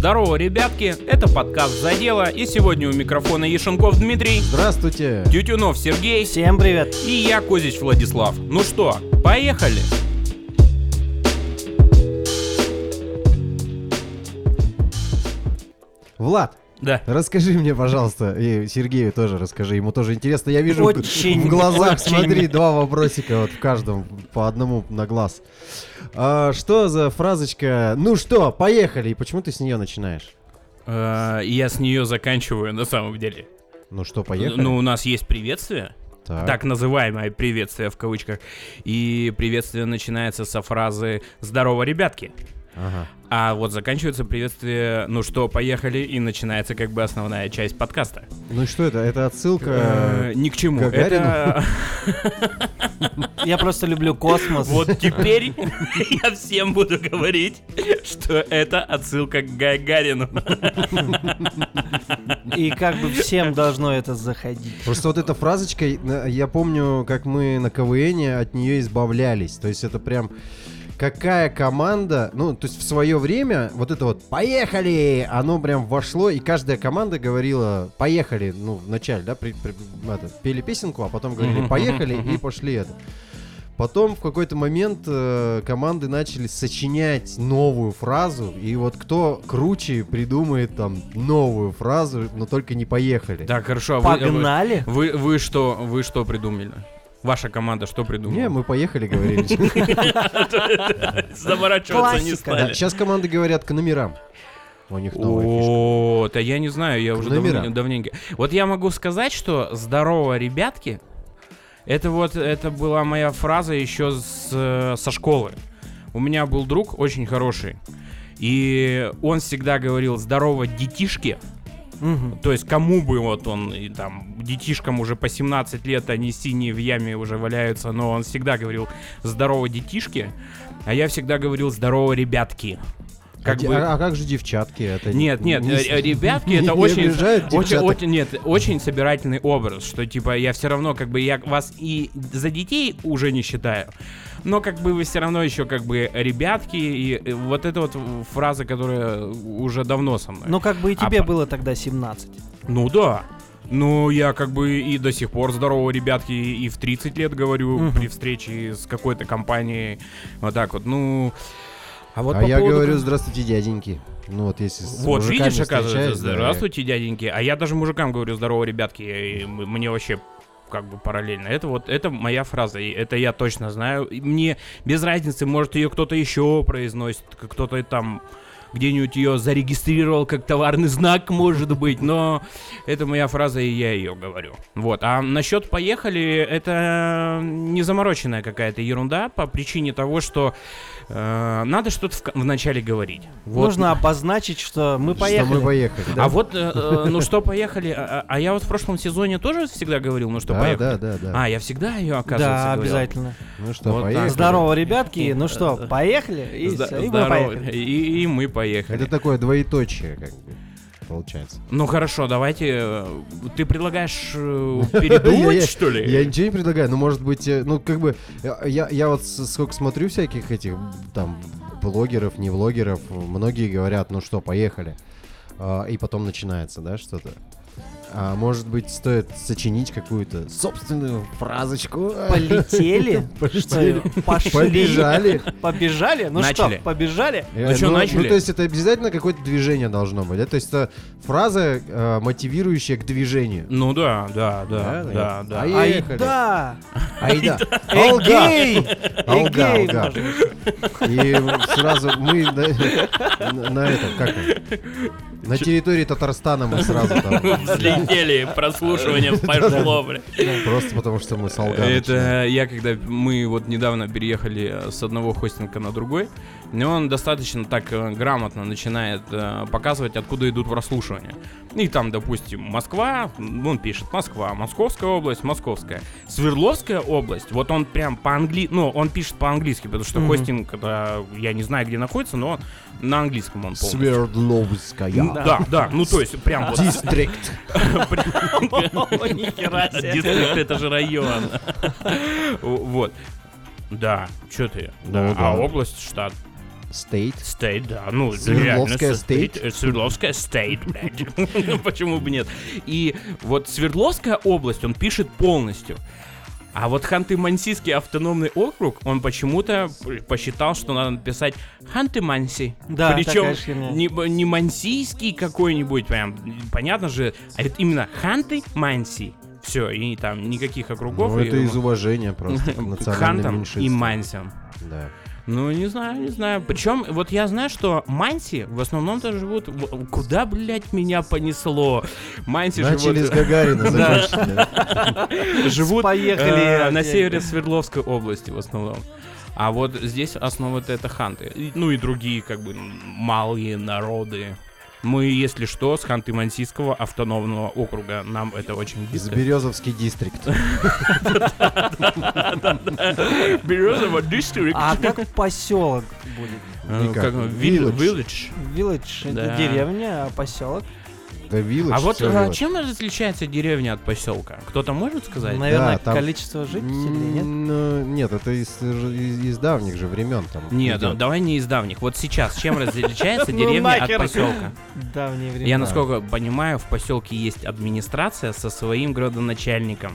Здорово, ребятки, это подкаст «За дело», и сегодня у микрофона Ешенков Дмитрий, Здравствуйте. Тютюнов Сергей Всем привет. и я, Козич Владислав. Ну что, поехали? Влад, Да. расскажи мне, пожалуйста, и Сергею тоже расскажи, ему тоже интересно. Я вижу Очень, в глазах, очень. смотри, два вопросика вот в каждом, по одному на глаз. А, что за фразочка? Ну что, поехали, и почему ты с нее начинаешь? Э, Я с нее заканчиваю на самом деле. Ну что, поехали? Ну, у нас есть приветствие, так. так называемое приветствие в кавычках, и приветствие начинается со фразы «Здорово, ребятки». Ага. А вот заканчивается приветствие «Ну что, поехали?» и начинается как бы основная часть подкаста. Ну и что это? Это отсылка... Э, Ни к чему. Гагарину? Это Я просто люблю космос. вот теперь я всем буду говорить, что это отсылка к Гагарину. И как бы всем должно это заходить. Просто вот эта фразочка, на- я помню, как мы на КВН от нее избавлялись. То есть это прям какая команда, ну, то есть в свое время вот это вот «поехали», оно прям вошло, и каждая команда говорила «поехали», ну, в начале, да, при- при- это, пели песенку, а потом говорили «поехали» и пошли это. Потом в какой-то момент э, команды начали сочинять новую фразу, и вот кто круче придумает там новую фразу, но только не «поехали». Так, хорошо. а вы- Погнали. Вы, вы что, вы что придумали? Ваша команда что придумала? Не, мы поехали, говорили. Заморачиваться не стали. Сейчас команды говорят к номерам. У них новая фишка. О, да я не знаю, я уже давненько. Вот я могу сказать, что здорово, ребятки. Это вот, это была моя фраза еще с, со школы. У меня был друг очень хороший. И он всегда говорил здорово, детишки. Мгм. То есть кому бы вот он, и там, детишкам уже по 17 лет, они синие в яме уже валяются, но он всегда говорил здорово, детишки. А я всегда говорил здорово, ребятки. А де- а, а как же девчатки? Это Нет, нет, не- э, ребятки, не- это не очень, очень, очень, нет, очень собирательный образ, что типа я все равно как бы я вас и за детей уже не считаю, но как бы вы все равно еще как бы ребятки и э, вот эта вот фраза, которая уже давно со мной. Ну как бы и А тебе по- было тогда 17. Ну да. Ну, я как бы и до сих пор здорово, ребятки, и в 30 лет говорю Мгм. при встрече с какой-то компанией. Вот так вот. Ну. А вот а по я поводу говорю, здравствуйте, дяденьки. Ну вот если с Вот, видишь, оказывается, да, здравствуйте, дяденьки. А я даже мужикам говорю, здорово, ребятки, и мне вообще как бы параллельно. Это вот, это моя фраза, и это я точно знаю. И мне без разницы, может, ее кто-то еще произносит, кто-то там где-нибудь ее зарегистрировал как товарный знак, может быть, но это моя фраза, и я ее говорю. Вот. А насчет поехали, это не замороченная какая-то ерунда по причине того, что надо что-то в, в начале говорить. Вот. Нужно обозначить, что мы Что поехали. мы поехали. А вот, э, э, ну что, поехали. А, а я вот в прошлом сезоне тоже всегда говорил, ну что, да, поехали. да, да, да. А, я всегда ее, оказывается, Да, говорил. обязательно. Ну что, Вот поехали. Здорово, ребятки. Ну Э, что, э, поехали? И, Зда- всё, и мы здорово. поехали. И, и мы поехали. Это такое двоеточие, как бы, получается. Ну хорошо, давайте. э, Ты предлагаешь э, передумать, что ли? Я ничего не предлагаю, но может быть, э, ну как бы, я, вот сколько смотрю всяких этих там блогеров, не влогеров, многие говорят, ну что, поехали. А, и потом начинается, да, что-то. А может быть, стоит сочинить какую-то собственную фразочку? Полетели? Что, Пошли? Побежали. Побежали? Ну Начали. что, побежали? Э, чё, начали? Ну, то есть это обязательно какое-то движение должно быть, да? То есть это фраза, э, мотивирующая к движению. Ну да, да, да, Да, да, да. А. Айда! Айда. Алга, алга. может. И сразу мы на, этом, как? На территории Татарстана мы сразу там. Взлетели, прослушивание пошло, бля. Просто потому что мы с Алга начинаем. Это я когда мы вот недавно переехали с одного хостинга на другой, и он достаточно так э, грамотно начинает э, показывать, откуда идут прослушивания. И там, допустим, Москва, он пишет Москва, Московская область, Московская. Свердловская область, вот он прям по-английски, ну, он пишет по-английски, потому что Мгм. хостинг, это, я не знаю, где находится, но на английском он полностью. Свердловская. Да, да, ну то есть прям вот District. Нихера себе. District это же район. Вот. Да, что ты? Ну Да, А да. область, штат. State. State, да, ну, Свердловская реально, state. э, Свердловская state, блядь. Почему бы нет? И вот Свердловская область он пишет полностью. А вот Ханты-Мансийский автономный округ, он почему-то посчитал, что надо написать Ханты-Манси. Да, Причем не, не мансийский какой-нибудь, прям, понятно же, а это именно Ханты-Манси. Все, и там никаких округов. Ну, и- это из уважения просто к национальным хантам и мансям. Да. Ну, не знаю, не знаю. Причем, вот я знаю, что манси в основном-то живут... Куда, блядь, меня понесло? Манси Начали с живут... Гагарина, закончили. да. живут Поехали э, на севере Свердловской области в основном. А вот здесь основа-то это ханты. Ну и другие, как бы, малые народы. Мы, если что, с Ханты-Мансийского автономного округа. Нам это очень Из близко. Березовский дистрикт. Березово district. А как поселок будет? Никак. как, вил- Village. Village. Village это деревня, а поселок? Да, Village, А вот а, чем различается деревня от поселка? Кто-то может сказать? Наверное, Да, там- количество жителей, нет? Ну, Нет, это из, из- из давних же времен там. Нет, да- давай не из давних. Вот сейчас чем различается Ну деревня от поселка? Давние времена. Я насколько понимаю, в поселке есть администрация со своим градоначальником.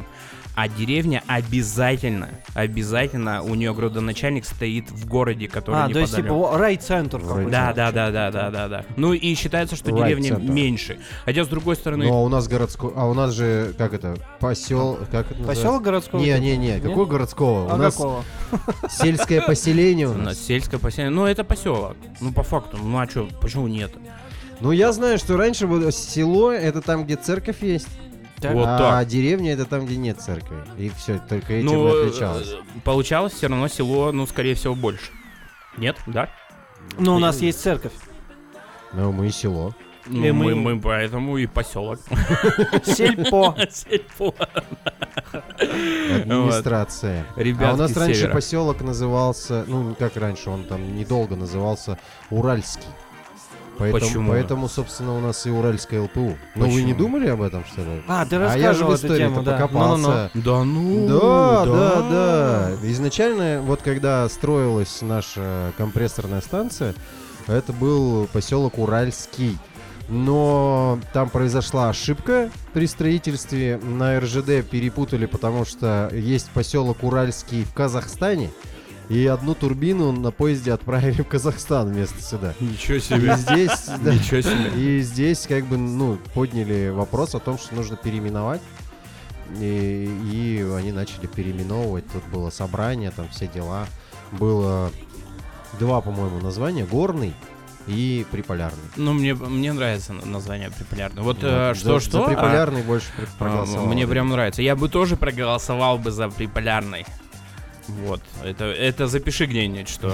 А деревня обязательно, обязательно у нее градоначальник стоит в городе, который А, то есть типа райцентр какой-то. Да, да, да, да, да, да, да. Ну и считается, что деревня меньше. Хотя с другой стороны, Ну, а у нас городской... А у нас же, как это, посел... Как это? Поселок городского? Не, типа? не, не, какой городского? А у нас какого? сельское поселение у у нас нас. сельское поселение. Ну это поселок. Ну по факту. Ну а что, почему нет? Ну, я знаю, что раньше было село, это там, где церковь есть, Так. Вот а так. деревня это там, где нет церкви. И все, только этим Ну, и отличалось. э, получалось все равно село, ну, скорее всего, больше. Нет, да? Ну, у нас есть церковь. Ну, мы и село. Ну, И мы, мы- мы поэтому и поселок. Сельпо. Сельпо. Администрация. Ребятки а у нас раньше севера. поселок назывался, ну, как раньше, он там недолго назывался Уральский. Поэтому, Почему? поэтому, собственно, у нас и Уральская ЛПУ. Ну, вы не думали об этом, что ли? А, ты а я же рассказывал в истории тему, да. Покопался. Да ну. Да, да, да. Изначально, вот когда строилась наша компрессорная станция, это был поселок Уральский. Но там произошла ошибка при строительстве. На РЖД перепутали, потому что есть поселок Уральский в Казахстане. И одну турбину на поезде отправили в Казахстан вместо сюда. Ничего И себе. здесь, да, Ничего себе. и здесь как бы, ну, подняли вопрос о том, что нужно переименовать. И, и они начали переименовывать. Тут было собрание, там все дела. Было два, по-моему, названия. Горный и Приполярный. Ну, мне, мне нравится на- название припулярное. Вот Вот. э, За- что, за что? а, Приполярный больше при- а, проголосовал. Мне прям нравится. Я бы тоже проголосовал бы за приполярный. Вот, это, это запиши где-нибудь, что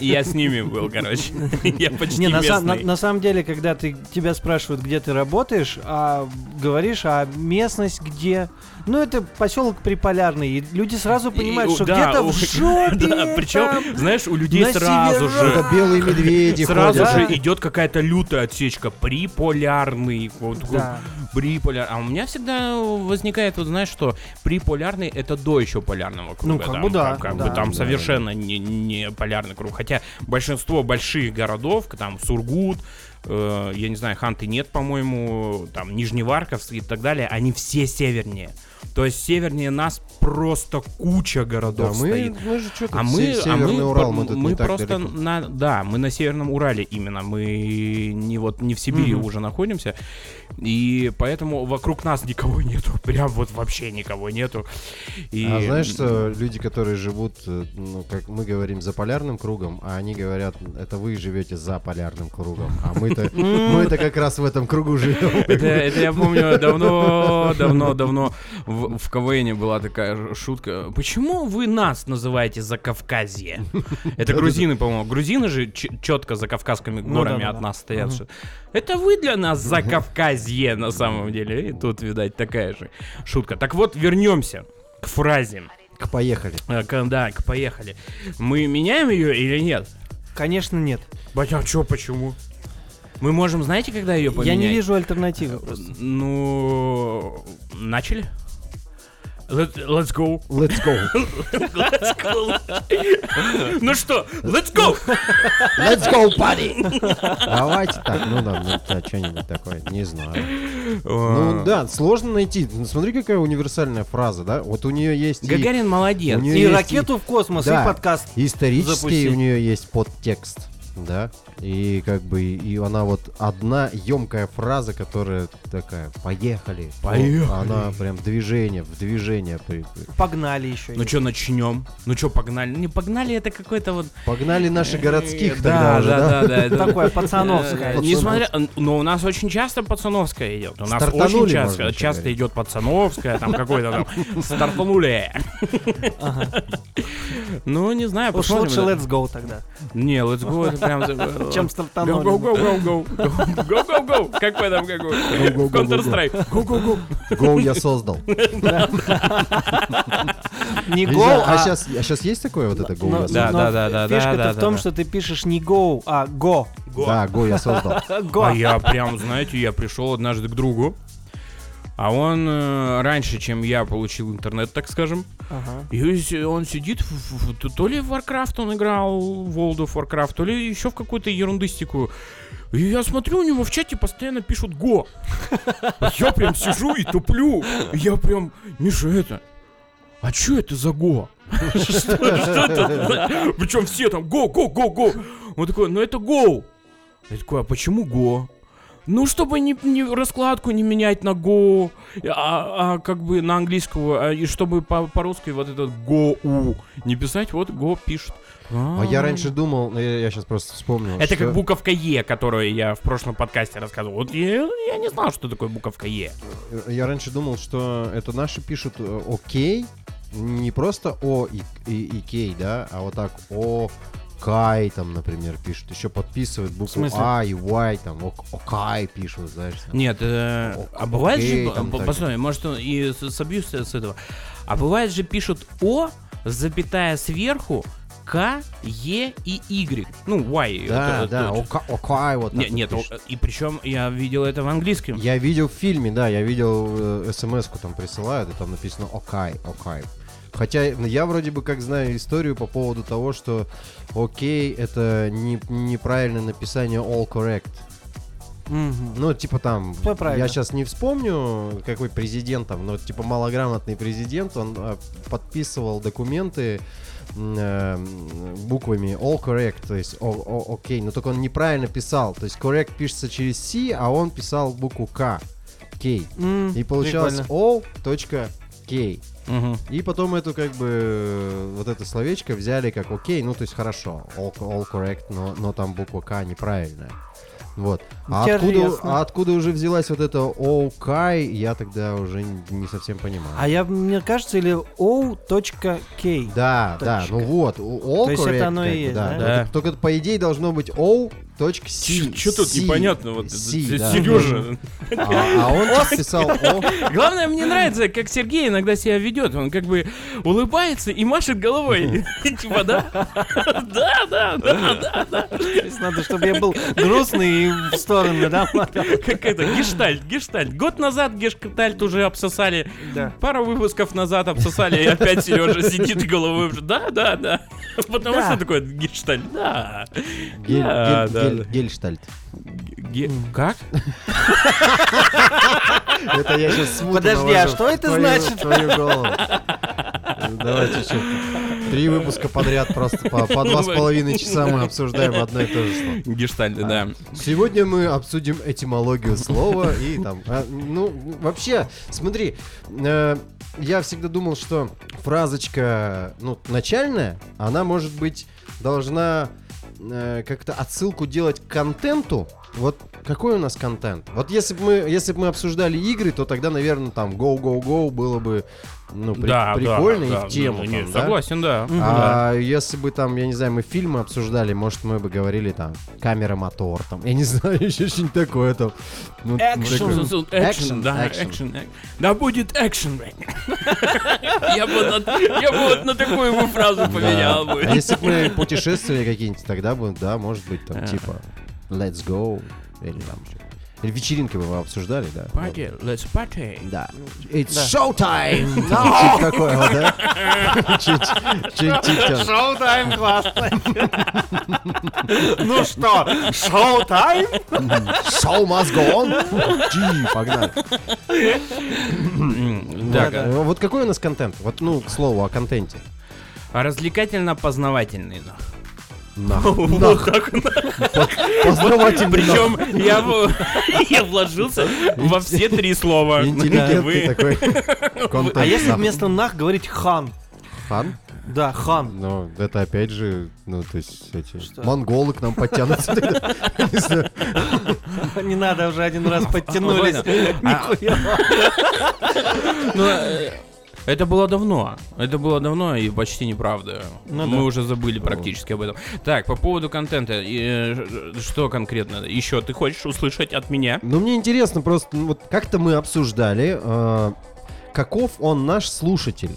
я с ними был, короче. Я почти Не, на, на самом деле, когда ты тебя спрашивают, где ты работаешь, а говоришь, а местность где? Ну, это поселок Приполярный. И люди сразу понимают, И, что да, где-то у- в жопе. Да, причем, там. знаешь, у людей сразу же... Это белые медведи Сразу ходят. же идет какая-то лютая отсечка. Приполярный. Вот Да. Приполяр. А у меня всегда возникает, вот знаешь, что приполярный это до еще полярного круга. Ну, как там, бы да, Как, как да. бы там Да, совершенно не, не полярный круг. Хотя большинство больших городов, там Сургут, э, я не знаю, Ханты нет, по-моему, там Нижневарковск и так далее, они все севернее. То есть севернее нас просто куча Да, городов мы, стоит. мы же что-то А мы, а Северный мы, Урал, мы тут мы так просто далеко. на, да, мы на Северном Урале именно, мы не вот не в Сибири Мгм. уже находимся, и поэтому вокруг нас никого нету, прям вот вообще никого нету. И, А знаешь, что люди, которые живут, э, ну, как мы говорим, за полярным кругом, а они говорят, это вы живете за полярным кругом, а мы-то мы-то как раз в этом кругу живем. Это, я помню давно, давно, давно в КВН была такая ж- шутка. Почему вы нас называете Закавказье? Это грузины, по-моему. Грузины же четко за Кавказскими Ну горами от нас стоят. Что Это вы для нас Закавказье на самом деле. И тут, видать, такая же шутка. Так вот, вернемся к фразе. Поехали. Э, к- да, к поехали. Мы меняем ее или нет? Конечно, нет. Батя, а чё, почему? Мы можем, знаете, когда ее поменять? Я не вижу альтернативы просто. Ну, начали? Let- Let's go. Let's go. Let's go. Ну что, let's go. Let's go, buddy! Давайте так, ну да, ну, да, что-нибудь такое, не знаю. Ну да, сложно найти. Ну, Смотри, какая универсальная фраза, да? Вот у нее есть и Гагарин молодец. И есть ракету в космос, Да. и подкаст. исторический запустить. у нее есть подтекст, да? И как бы и она вот одна емкая фраза, которая такая: "Поехали". Поехали. Вот Она прям движение в движение. при- при- Погнали еще. Ну что, начнем? Ну что, погнали? Не погнали, это какой-то вот... Погнали наши городских Э, тогда уже, да? да, да. Такое пацановское. Э, Несмотря, но у нас очень часто пацановская идет. У нас очень часто, часто идет пацановская, там какой-то там стартанули. Ну, не знаю, посмотрим. лучше let's go тогда, Не, let's go, это прям... э, чем Go, стартанули. go, go, go, go. Go, go, go. Как в этом, как в go, go, go, Counter-Strike. Go, go, go. Go я создал. Не go, а а... сейчас, а сейчас есть такое вот это Go я создал? Да, да, да, да, да, Фишка-то в том, что ты пишешь не go, а go. Да, Go я создал. Go. А я прям, знаете, я пришел однажды к другу, а он э, раньше, чем я получил интернет, так скажем, Ага. и он сидит, в- в- то- ли в Warcraft он играл, в World of Warcraft, то ли еще в какую-то ерундыстику. И я смотрю, у него в чате постоянно пишут «Го». Я прям сижу и туплю. Я прям, Миша, это... А чё это за «Го»? Что что это? Причем все там «Го, го, го, го». Он такой, ну это «Го». Я такой, а почему «Го»? Ну, чтобы не, не раскладку не менять на Go, а, а как бы на английского, а, и чтобы по- по-русски вот этот Go не писать, вот Go пишет. А я раньше думал, ну, я, сейчас просто вспомнил. Это что- как буковка Е, которую я в прошлом подкасте рассказывал. Вот я, я не знал, что такое буковка Е. Я раньше думал, что это наши пишут э, окей, не просто О и, и, и Кей, да, а вот так О, Кай, там, например, пишут. Еще подписывают букву? А и Y, там, ок- Окай пишут, знаешь. там. Нет, э, а бывает окей, же, там посмотри, может он и собьюсь с этого. А бывает же пишут О, запятая сверху, К, Е и Y. Ну, Y. Да, это- да, Окай вот Не- вот нет, пишут. о- и причем я видел это в английском. Я видел в фильме, да, я видел смс-ку там присылают, и там написано Окай, Окай. Хотя я вроде бы как знаю историю по поводу того, что окей, это не, неправильное написание all correct. Мгм. Ну, типа там, я сейчас не вспомню, какой президент там, но типа малограмотный президент, он э, подписывал документы э, буквами all correct, то есть о- о- окей, но только он неправильно писал, то есть correct пишется через C, а он писал букву К, K. М, И получалось all.k. Мгм. И потом эту как бы вот это словечко взяли как окей, ну то есть хорошо, all, all correct, но, но там буква К неправильная. Вот. А откуда, а откуда уже взялась вот эта OK, я тогда уже не, не совсем понимаю. А я, мне кажется, или O.K. Да, да, точка. ну вот, all То есть это correct, оно и есть, да, да? да, Да. Только, только по идее должно быть O.C. Что тут непонятно? Вот это да. Сережа. А, а он писал О. Главное, мне нравится, как Сергей иногда себя ведет. Он как бы улыбается и машет головой. Типа, да? Да, да, да, да, надо, чтобы я был грустный и в сторону, да? Как это, гештальт, гештальт. Год назад гештальт уже обсосали. Да. Пару выпусков назад обсосали, и опять Сережа сидит головой. уже, Да, да, да. Потому что такое гештальт. Да. Да, да, гель-. Гельштальт. Ге- Как? Это я сейчас смутно Подожди, а что это значит? твою голову. Давайте еще три выпуска подряд просто по, по два с половиной часа мы обсуждаем одно и то же слово. Гештальт, да. Сегодня мы обсудим этимологию слова и там, а, ну вообще, смотри, э, я всегда думал, что фразочка, ну начальная, она может быть должна э, как-то отсылку делать к контенту. Вот какой у нас контент? Вот если бы мы, если бы мы обсуждали игры, то тогда, наверное, там Go Go Go было бы ну, при- Да, да, прикольно да, и в тему. да, не, там, да? Согласен, да. Да. А если бы там, я не знаю, мы фильмы обсуждали, может, мы бы говорили там камера, мотор, там, я не знаю, еще что-нибудь такое там. Ну, такое. Экшен, Экшен, да, экшен. экшен. эк- Да будет экшен. Я бы на- я бы вот на такую бы фразу поменял Да. бы. А если бы мы путешествовали какие-нибудь, тогда бы, да, может быть, там, Ага. типа, let's go, или там что Или вечеринкой вы обсуждали, да? Party, let's party. Да. It's Да. showtime! Чуть такое вот, да? Чуть- чуть типа. Шоу-тайм классно. Ну что, шоу-тайм? Show must go on. Джи, погнали. Так, Вот, Вот какой у нас контент? Вот, ну, к слову о контенте. развлекательно-познавательный. ну. Нахуй. Вот так. Познавательный. Причем я, вложился во все три слова. Интеллигентный такой. А если вместо нах говорить хан? Хан? Да, хан. Ну, это опять же, ну, то есть, эти Что? монголы к нам подтянутся. Не надо, уже один раз подтянулись. Это было давно. Это было давно и почти неправда. Ну Мы да. уже забыли практически об этом. Так, по поводу контента. э, Что конкретно? Еще ты хочешь услышать от меня? Ну, мне интересно просто, ну, вот как-то мы обсуждали, э, каков он наш слушатель.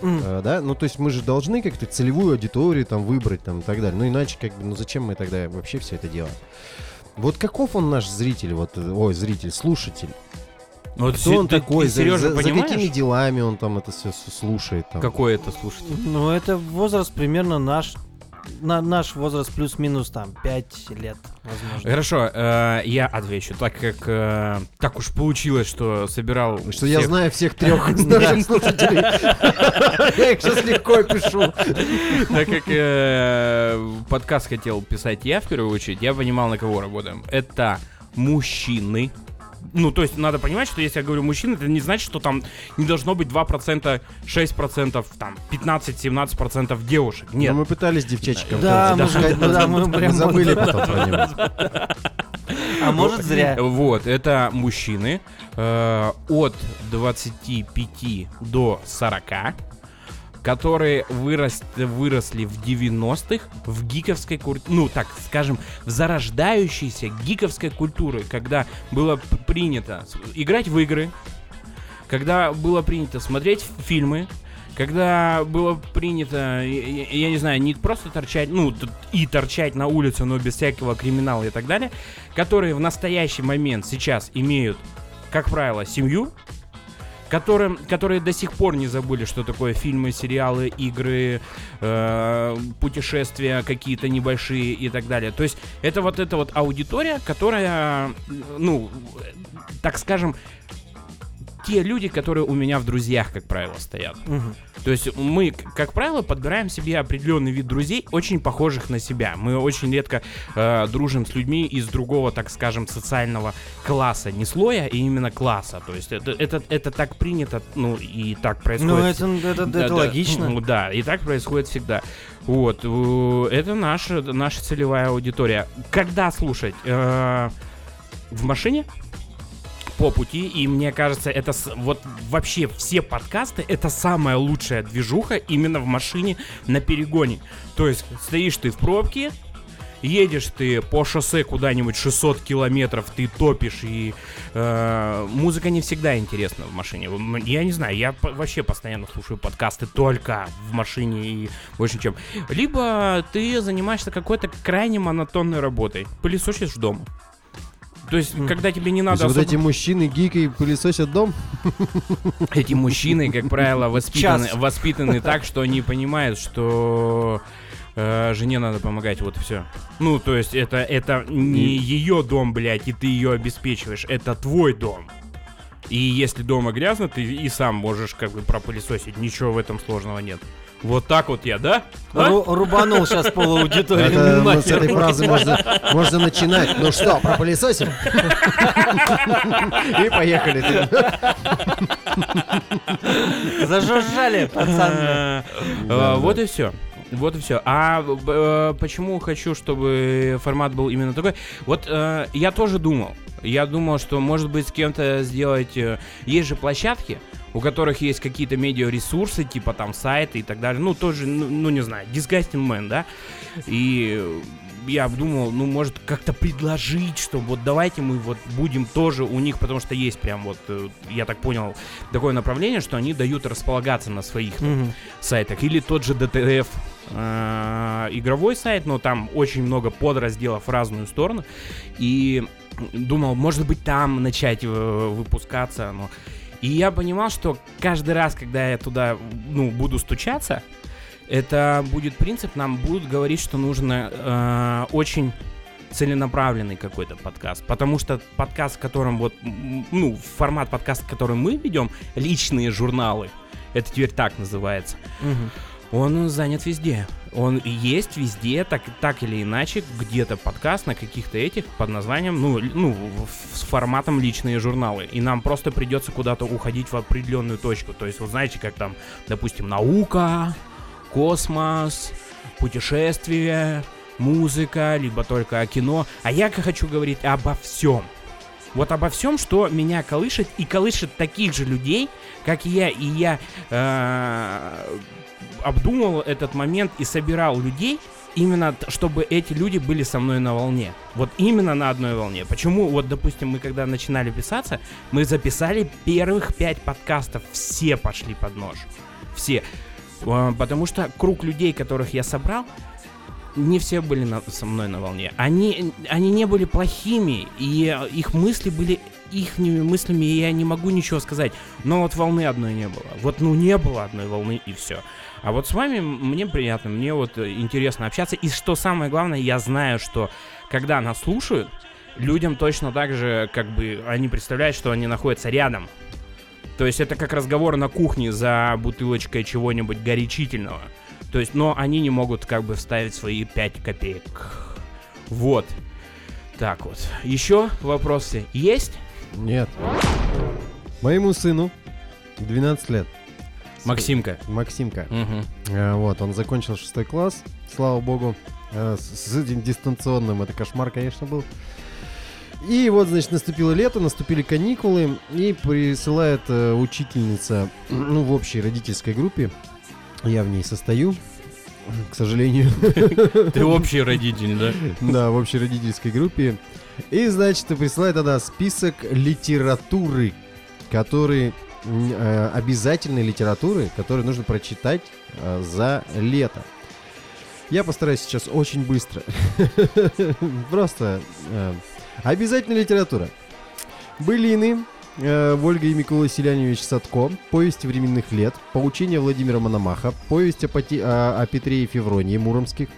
М. Э, да, ну то есть мы же должны как-то целевую аудиторию там выбрать там и так далее. Ну иначе как бы, ну зачем мы тогда вообще все это делаем? Вот каков он наш зритель, вот, э, ой, зритель, слушатель? Вот Кто Се- он ты- такой? ты, За, Сережа, за- за какими делами он там это все слушает? Там? какой это слушатель? Ну, это возраст примерно наш. На, наш возраст плюс-минус там 5 лет, возможно. Хорошо, э, я отвечу, так как э, так уж получилось, что собирал. Что я всех- знаю всех трех наших слушателей. Я их сейчас легко пишу. Так как э, подкаст хотел писать я в первую очередь, я понимал, на кого работаем. Это мужчины. Ну, то есть надо понимать, что если я говорю мужчины, это не значит, что там не должно быть 2%, 6%, там 15-17% девушек. Но Нет. мы пытались девчачкам Да, мы запускать, же- да, но мы прям забыли потом про него. А может зря. Вот, это мужчины э, от 25 до 40, которые вырос- выросли в 90-х в гиковской культуре, ну так скажем, в зарождающейся гиковской культуры, когда было принято играть в игры, когда было принято смотреть фильмы, когда было принято, я, я- не знаю, не просто торчать, ну, и торчать на улице, но без всякого криминала и так далее, которые в настоящий момент сейчас имеют, как правило, семью, которым, которые до сих пор не забыли, что такое фильмы, сериалы, игры, э, путешествия какие-то небольшие и так далее. То есть это вот эта вот аудитория, которая, ну, так скажем, те люди, которые у меня в друзьях, как правило, стоят. Мгм. То есть мы, как правило, подбираем себе определенный вид друзей, очень похожих на себя. Мы очень редко э, дружим с людьми из другого, так скажем, социального класса, не слоя, и именно класса. То есть это, это, это так принято, ну и так происходит. Ну, это, это, Да, это да. логично. Ну, Да, и так происходит всегда. Вот, это наша, наша целевая аудитория. Когда слушать? Э, В машине? По пути, и мне кажется, это с- вот вообще все подкасты это самая лучшая движуха именно в машине на перегоне. То есть стоишь ты в пробке, едешь ты по шоссе куда-нибудь 600 километров, ты топишь, и э, музыка не всегда интересна в машине. Я не знаю, я вообще постоянно слушаю подкасты только в машине и больше чем. Либо ты занимаешься какой-то крайне монотонной работой, пылесосишь дом. То есть, когда тебе не То надо есть вот особо- эти мужчины гики пылесосят дом? эти мужчины, как правило, воспитаны, Час. воспитаны так, что они понимают, что э, жене надо помогать, вот все. Ну, то есть это, это не ее дом, блядь, и ты ее обеспечиваешь, это твой дом. И если дома грязно, ты и сам можешь как бы пропылесосить, ничего в этом сложного нет. Вот так вот я, да? А? Ру- рубанул сейчас полаудитории. Это, ну, с этой фразы можно, можно начинать. Ну что, пропылесосим? И поехали. Зажужжали, пацаны. Э, Да, Вот и все. Вот и все. А э, почему хочу, чтобы формат был именно такой? Вот э, я тоже думал. Я думал, что может быть с кем-то сделать. э, Есть же площадки, у которых есть какие-то медиаресурсы, типа там сайты и так далее. Ну, тоже, ну, ну, не знаю, Disgusting Man, да? И я думал, ну, может, как-то предложить, что вот давайте мы вот будем тоже у них, потому что есть прям вот, э, я так понял, такое направление, что они дают располагаться на своих там, Мгм. сайтах. Или тот же ДТФ, э, игровой сайт, но там очень много подразделов в разную сторону. И думал, может быть, там начать э, выпускаться. Но... И я понимал, что каждый раз, когда я туда ну, буду стучаться, это будет принцип, нам будут говорить, что нужно э, очень целенаправленный какой-то подкаст. Потому что подкаст, в котором вот, ну, формат подкаста, который мы ведем, личные журналы, это теперь так называется, он занят везде. Он есть везде, так, так или иначе, где-то подкаст на каких-то этих под названием, ну, ну, с форматом личные журналы. И нам просто придется куда-то уходить в определенную точку. То есть, вот знаете, как там, допустим, наука, космос, путешествия, музыка, либо только о кино. А я хочу говорить обо всем. Вот обо всем, что меня колышет, и колышет таких же людей, как и я. И я э, обдумывал этот момент и собирал людей, именно чтобы эти люди были со мной на волне. Вот именно на одной волне. Почему, вот, допустим, мы когда начинали писаться, мы записали первых пять подкастов, все пошли под нож. Все. А, Потому что круг людей, которых я собрал, не все были на- со мной на волне. Они, они не были плохими, и э, их мысли были их мыслями, и я не могу ничего сказать. Но вот волны одной не было. Вот, ну, не было одной волны, и все. А вот с вами мне приятно, мне вот э, интересно общаться. И что самое главное, я знаю, что когда нас слушают, людям точно так же, как бы, они представляют, что они находятся рядом. То есть это как разговор на кухне за бутылочкой чего-нибудь горячительного. То есть, но они не могут как бы вставить свои 5 копеек. Вот. Так вот. Еще вопросы есть? Нет. Моему сыну 12 лет. Максимка. Максимка. Мгм. Э, Вот, он закончил шестой класс, слава богу. Э, С с этим дистанционным это кошмар, конечно, был. И вот, значит, наступило лето, наступили каникулы, и присылает э, учительница, ну, в общей родительской группе, я в ней состою, к сожалению, Ты общий родитель, да? да, в общей родительской группе. И, значит, присылает она список литературы, который обязательной литературы, которую нужно прочитать э, за лето. Я постараюсь сейчас очень быстро. Просто э, обязательная литература. Былины э, Вольга и Микола Селяневич Садко, повесть временных лет, поучение Владимира Мономаха, повесть о, Поти- о- о Петре и Февронии Муромских,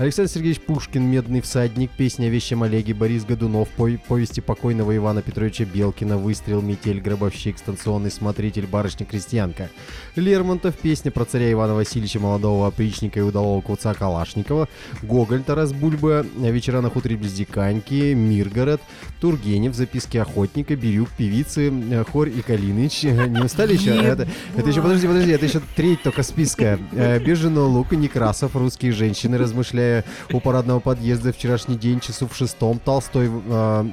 Александр Сергеевич Пушкин, «Медный всадник», песня о вещем Олеге, Борис Годунов, повести покойного Ивана Петровича Белкина, «Выстрел», «Метель», «Гробовщик», «Станционный смотритель», «Барышня-крестьянка», Лермонтов, песня про царя Ивана Васильевича, молодого опричника и удалого куца Калашникова, Гоголь, Тарас Бульба, «Вечера на хуторе близ Диканьки», Миргород, Тургенев, записки охотника, Бирюк, певицы, э, Хорь и Калиныч. Не устали еще? Это, это еще, подожди, подожди, это еще треть только списка. Э, Беженого лука, Некрасов, русские женщины, размышляя у парадного подъезда вчерашний день, часу в шестом, Толстой, э,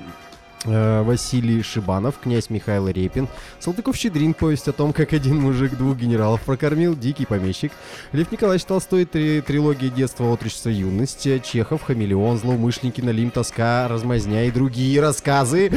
Василий Шибанов, князь Михаил Репин, Салтыков-Щедрин, повесть о том, как один мужик двух генералов прокормил, дикий помещик, Лев Николаевич Толстой, три, трилогия детства, отрочества, юность, Чехов, Хамелеон, Злоумышленники, Налим, Тоска, Размазня и другие рассказы.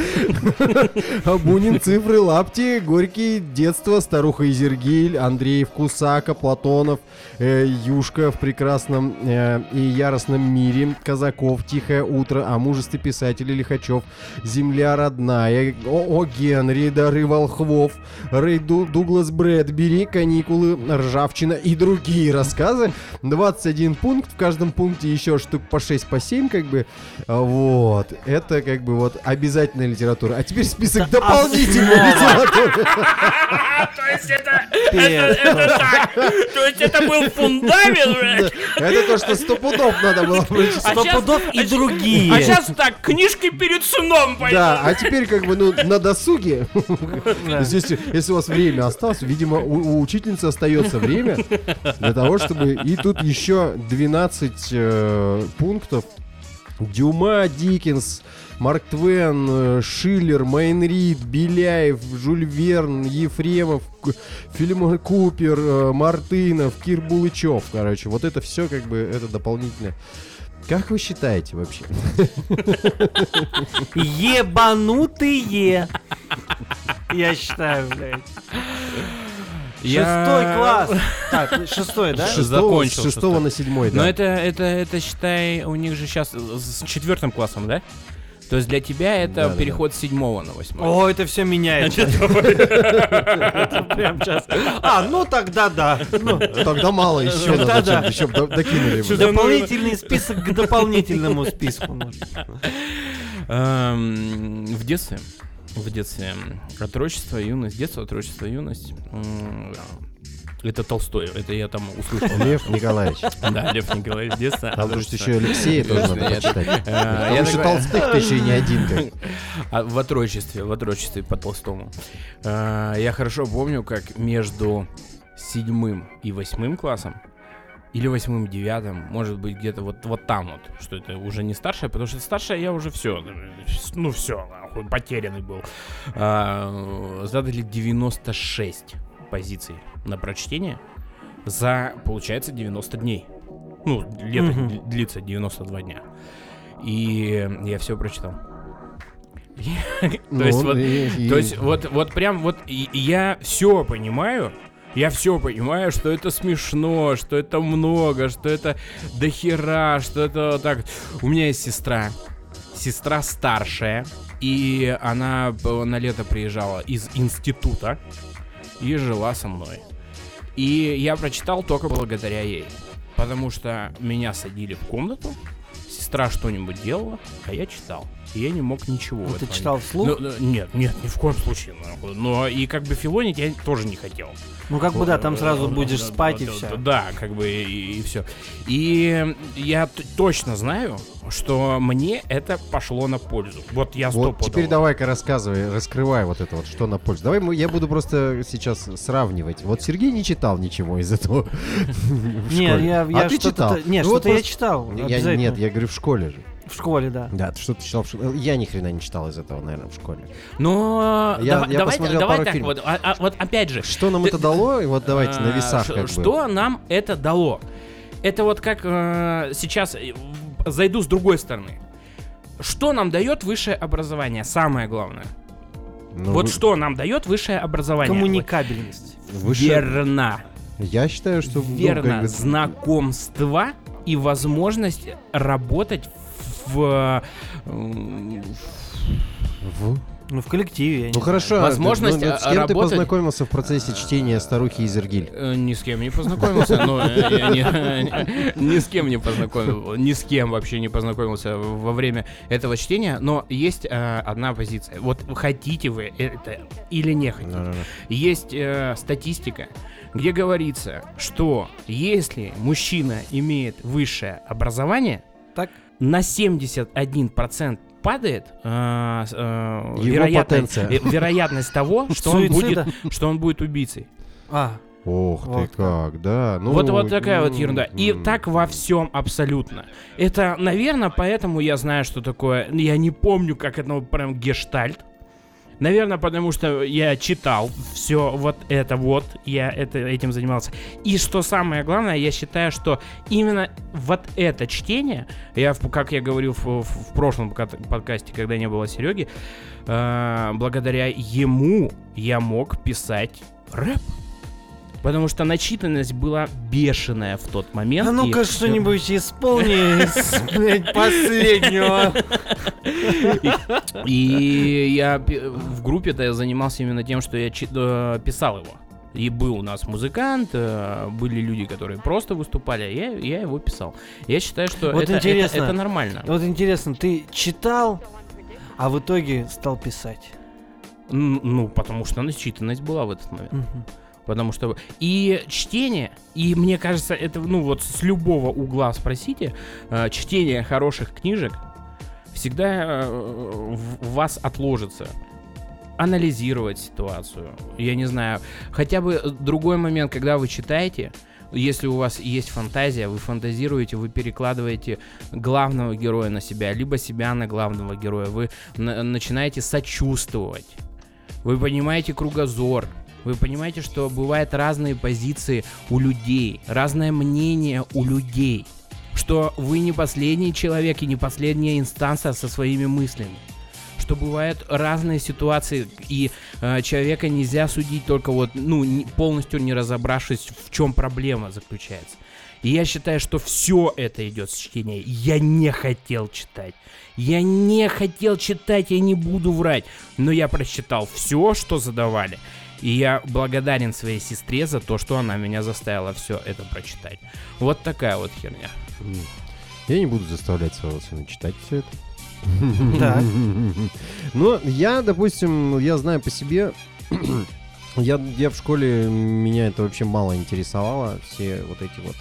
Бунин, Цифры, Лапти, Горький, Детство, Старуха Изергиль, Андреев, Кусака, Платонов, э, Юшка в прекрасном э, и яростном мире, Казаков, Тихое утро, о мужестве писателя Лихачев, Земля родная, О, О Генри, Дары Волхвов, Рэй Ду- Дуглас Брэдбери, Каникулы, Ржавчина и другие рассказы. 21 пункт, в каждом пункте еще штук по 6, по 7, как бы. А, Вот. Это как бы вот обязательная литература. А теперь список дополнительной литературы. То есть это... Это так. То есть это был фундамент, блядь. Это то, что сто пудов надо было прочитать. А Сто щас- пудов и а другие. А сейчас так, книжки перед сном пойдут. Да, а теперь как бы, ну, на досуге, здесь, если у вас время осталось, видимо, у, у учительницы остается время для того, чтобы... И тут еще 12 э, пунктов. Дюма, Диккенс, Марк Твен, э, Шиллер, Мейн Рид, Беляев, Жюль Верн, Ефремов, Филимон Купер, э, Мартынов, Кир Булычев. Короче, вот это все как бы, это дополнительное. Как вы считаете вообще? Ебанутые. Я считаю, блядь. Шестой класс. Так, шестой, да? С шестого, Закончил с шестого шестой. на седьмой, Но да. это, это, это, считай, у них же сейчас с четвертым классом, да? То есть для тебя это Да-да-да. переход с седьмого на восьмой. О, это все меняется. Это прям сейчас. А, ну тогда да. Ну, Тогда мало еще Да, надо, да. еще докинули бы. Дополнительный список к дополнительному списку. Эм, В детстве, в детстве, отрочество, юность, детство, отрочество, юность. Это Толстой, это я там услышал. Лев Николаевич. Да, Лев Николаевич, детство. Там же еще Алексея тоже надо почитать. Потому я что такой- Толстых-то еще и не один. А в отрочестве, в отрочестве по Толстому. А, Я хорошо помню, как между седьмым и восьмым классом, или восьмым, девятым, может быть, где-то вот, вот там вот, что это уже не старшая, потому что старшая я уже все, ну все, потерянный был. А, Задали 96 позиций на прочтение за, получается, 90 дней. Ну, лето д- длится 92 дня. И я все прочитал. То есть Ну, вот и- и- то есть вот, вот прям вот я все понимаю, я все понимаю, что это смешно, что это много, что это дохера, что это вот так. У меня есть сестра, сестра старшая, и она на лето приезжала из института и жила со мной. И я прочитал только благодаря ей. Потому что меня садили в комнату, сестра что-нибудь делала, а я читал. И я не мог ничего. Ну, Ты этого читал вслух? ну, ну, нет, нет, ни в коем случае. нахуй. Но и как бы филонить я тоже не хотел. Ну как бы да, там сразу будешь спать и все. Да, как бы и, все. И я точно знаю, что мне это пошло на пользу. Вот я Вот теперь давай-ка рассказывай, раскрывай вот это вот, что на пользу. Давай мы- я буду просто сейчас сравнивать. Вот Сергей не читал ничего из этого в Не, школе. я, А я ты читал. Нет, Ну что-то я читал. Я-. Нет, я говорю в школе же. В школе, да. Да, ты что-то читал в школе. Я ни хрена не читал из этого, наверное, в школе. Но Я- давай, я давай, посмотрел давай пару так фильмов. вот, а- а вот опять же. Что нам Ты- это дало? И вот давайте на А, весах ш- как бы. Что нам это дало? Это вот как э, сейчас э, зайду с другой стороны. Что нам дает высшее образование? Самое главное. Ну, вот вы- что нам дает высшее образование? Коммуникабельность. выше- Верно. Я считаю, что... ну, Верно. как бы- Знакомства и возможность работать в... э, В- Ну, в коллективе. я Ну знаю. хорошо, а Возможность, ну, ну, а, с кем ты работать- познакомился в процессе чтения старухи Изергиль? Э, Ни с кем не познакомился, но э, ни с кем не познакомился, ни с кем вообще не познакомился во время этого чтения, но есть одна позиция. Вот хотите вы это или не хотите. Есть статистика, где говорится, что если мужчина имеет высшее образование. На 71% падает э, э, вероятность, э, вероятность того, что он, будет, что он будет убийцей. А, Ох Вот ты как, да. Ну, вот, вот такая вот ерунда. И так во всем абсолютно. Это, наверное, поэтому я знаю, что такое. Я не помню, как это прям гештальт. Наверное, потому что я читал все вот это вот, я это, этим занимался. И что самое главное, я считаю, что именно вот это чтение, я, как я говорил в, в- в прошлом подка- подкасте, когда не было Сереги, э, благодаря ему я мог писать рэп. Потому что начитанность была бешеная в тот момент. а ну-ка что-нибудь исполни последнего. И я в группе-то я занимался именно тем, что я э, писал его. И был у нас музыкант, э, были люди, которые просто выступали, а я, я его писал. Я считаю, что Вот это, это- интересно. это нормально. Вот интересно, ты читал, а в итоге стал писать. Ну, потому что начитанность была в этот момент. Мгм. Потому что... И чтение, и мне кажется, это, ну вот с любого угла спросите, э, чтение хороших книжек всегда э, в вас отложится. Анализировать ситуацию. Я не знаю. Хотя бы другой момент, когда вы читаете, если у вас есть фантазия, вы фантазируете, вы перекладываете главного героя на себя, либо себя на главного героя, вы на- начинаете сочувствовать. Вы понимаете кругозор. Вы понимаете, что бывают разные позиции у людей, разное мнение у людей. Что вы не последний человек и не последняя инстанция со своими мыслями. что бывают разные ситуации, и э, человека нельзя судить только вот, ну, не- полностью не разобравшись, в чем проблема заключается. И я считаю, что все это идет с чтения. Я не хотел читать. Я не хотел читать, я не буду врать. Но я прочитал все, что задавали. И я благодарен своей сестре за то, что она меня заставила все это прочитать. Вот такая вот херня. Я не буду заставлять своего сына читать все это. Так. Но я, допустим, я знаю по себе, я, я в школе, меня это вообще мало интересовало, все вот эти вот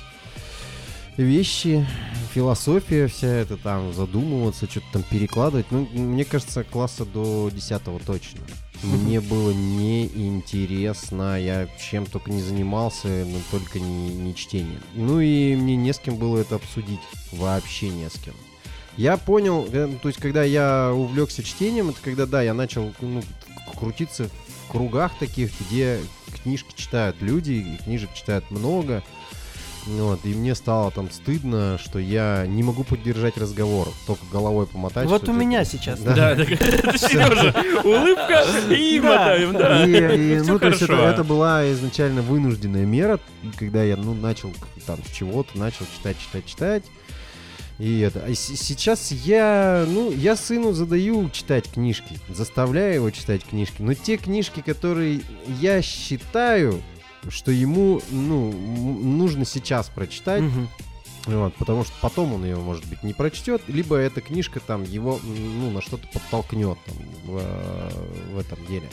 вещи, философия вся это там, задумываться, что-то там перекладывать. Ну, мне кажется, класса до 10 точно. Мне было неинтересно, я чем только не занимался, но только не, не чтением. Ну и мне не с кем было это обсудить, вообще не с кем. Я понял, э, то есть когда я увлекся чтением, это когда, да, я начал ну, крутиться в кругах таких, где книжки читают люди, и книжек читают много. Вот, и мне стало там стыдно, что я не могу поддержать разговор, только головой помотать. Вот у меня сейчас. Да. Да, Сережа, улыбка и Да. мотаем, да. Ну, то есть это, хорошо. это была изначально вынужденная мера, когда я, ну, начал там с чего-то, начал читать, читать, читать. И это. А с- сейчас я, ну, я сыну задаю читать книжки, заставляю его читать книжки. Но те книжки, которые я считаю, что ему, ну, нужно сейчас прочитать, Мгм. вот, потому что потом он ее, может быть, не прочтет, либо эта книжка там его, ну, на что-то подтолкнет там, в, в этом деле.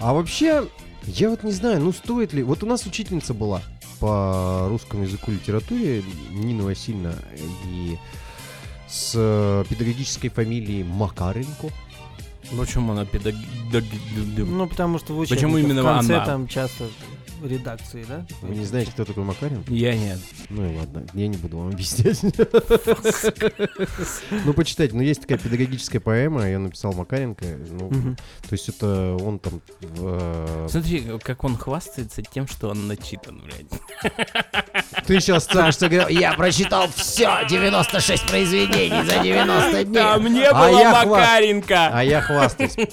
А вообще, я вот не знаю, ну стоит ли... Вот у нас учительница была по русскому языку и литературе, Нина Васильевна, и с э, педагогической фамилией Макаренко. Почему она педаг... Ну, потому что в Почему именно в конце она? там часто редакции, да? Вы не знаете, кто такой Макаренко? Я нет. Ну и ладно, я не буду вам объяснять. Ну, почитайте, ну есть такая педагогическая поэма, ее написал Макаренко. Ну, то есть это он там... в, э, Смотри, как он хвастается тем, что он начитан, блядь. Ты сейчас старший говорил, я прочитал все, 96 произведений за 90 дней. Там не А было Макаренко! А я хвастаюсь.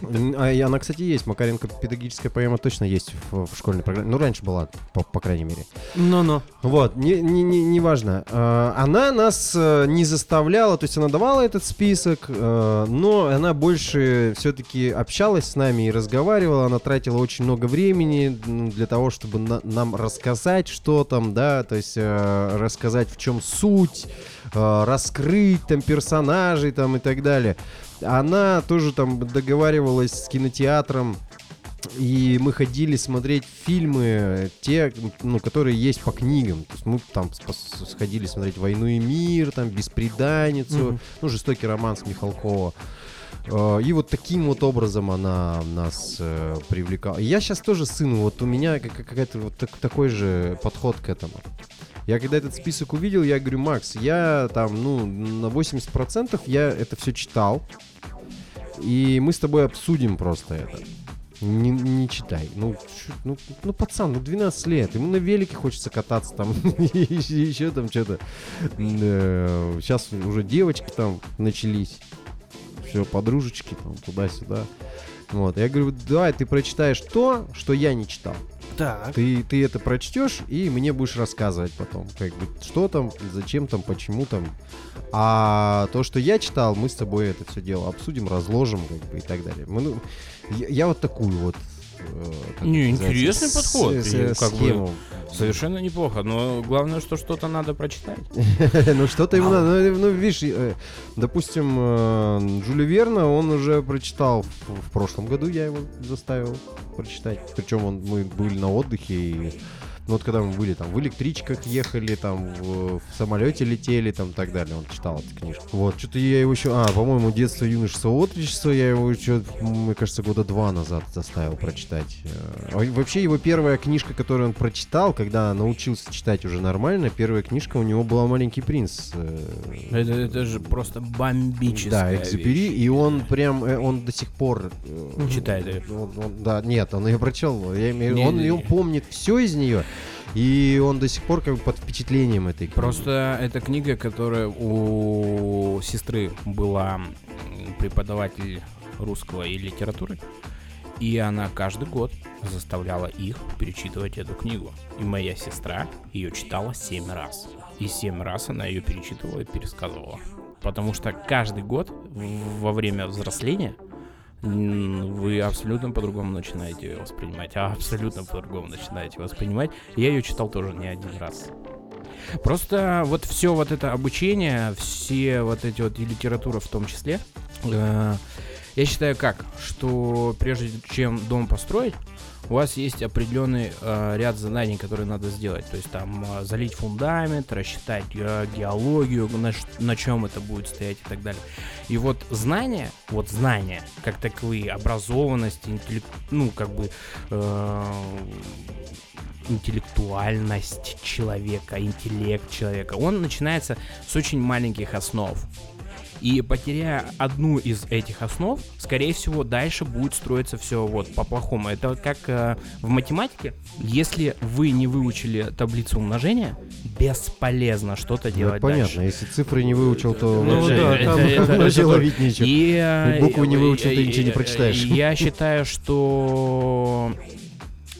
А и она, кстати, есть. Макаренко педагогическая поэма точно есть в, в школьной программе. Ну, раньше была, по, по крайней мере. Ну-ну. Вот, не, не, не, не важно. А, Она нас э, не заставляла, то есть она давала этот список, э, но она больше все-таки общалась с нами и разговаривала. Она тратила очень много времени для того, чтобы на- нам рассказать, что там, да, то есть э, рассказать, в чем суть, раскрыть там персонажей там и так далее. Она тоже там договаривалась с кинотеатром и мы ходили смотреть фильмы, те, ну, которые есть по книгам. То есть мы там сходили смотреть «Войну и мир», там «Беспреданницу», Мгм. ну, «Жестокий роман» с Михалкова. Э, И вот таким вот образом она нас э, привлекала. Я сейчас тоже сыну, вот у меня как- какая-то вот так- такой же подход к этому. Я когда этот список увидел, я говорю, Макс, я там, ну, на 80% я это все читал. И мы с тобой обсудим просто это. Не, не читай. Ну, ну, ну, пацан, ну 12 лет. Ему на велике хочется кататься там. Еще там что-то. Сейчас уже девочки там начались. Все, подружечки там туда-сюда. Вот. Я говорю, давай ты прочитаешь то, что я не читал. Так. Ты, ты это прочтешь, и мне будешь рассказывать потом, как бы, что там, зачем там, почему там. А то, что я читал, мы с тобой это все дело обсудим, разложим, как бы, и так далее. Мы, ну, я, я вот такую вот... э, Не, интересный подход, и как бы. Совершенно неплохо, но главное, что что-то надо прочитать. Ну что-то ему надо. Ну, ну, видишь, э, допустим, э, Жюля Верна он уже прочитал в, в прошлом году, я его заставил прочитать. Причем он, мы были на отдыхе и ну, вот когда мы были там в электричках ехали, там в, в самолете летели, там так далее, он читал эту книжку. Вот, что-то я его еще, а, по-моему, детство, юношество, отрочество, я его еще, мне кажется, года два назад заставил прочитать. Э, а Вообще его первая книжка, которую он прочитал, когда научился читать уже нормально, первая книжка у него была «Маленький принц». э, Это, это же просто бомбическая да, Экзюпери, и он прям, э, он до сих пор... Читает он- он- да, нет, он ее прочел, я имею- Не, он, не, он не. помнит все из нее, и он до сих пор как бы под впечатлением этой книги. Просто эта книга, которая у сестры была преподаватель русского и литературы. И она каждый год заставляла их перечитывать эту книгу. И моя сестра ее читала семь раз. И семь раз она ее перечитывала и пересказывала. Потому что каждый год во время взросления вы абсолютно по-другому начинаете ее воспринимать. А абсолютно по-другому начинаете воспринимать. Я ее читал тоже не один раз. Просто вот все вот это обучение, все вот эти вот и литература в том числе, э, я считаю как, что прежде чем дом построить, у вас есть определенный э, ряд заданий, которые надо сделать. То есть там э, залить фундамент, рассчитать э, геологию, на, на чем это будет стоять и так далее. И вот знания, вот знания, как таковые, образованность, интеллект, ну, как бы э, интеллектуальность человека, интеллект человека, он начинается с очень маленьких основ. И потеряя одну из этих основ, скорее всего, дальше будет строиться все вот по-плохому. Это вот как э, в математике. Если вы не выучили таблицу умножения, бесполезно что-то Ну, делать это понятно, дальше. если цифры не выучил, то Ну вообще да, там это- вообще ловить нечего. И, э, Букву не и- выучил, ты и- ничего не и- прочитаешь. Я считаю, что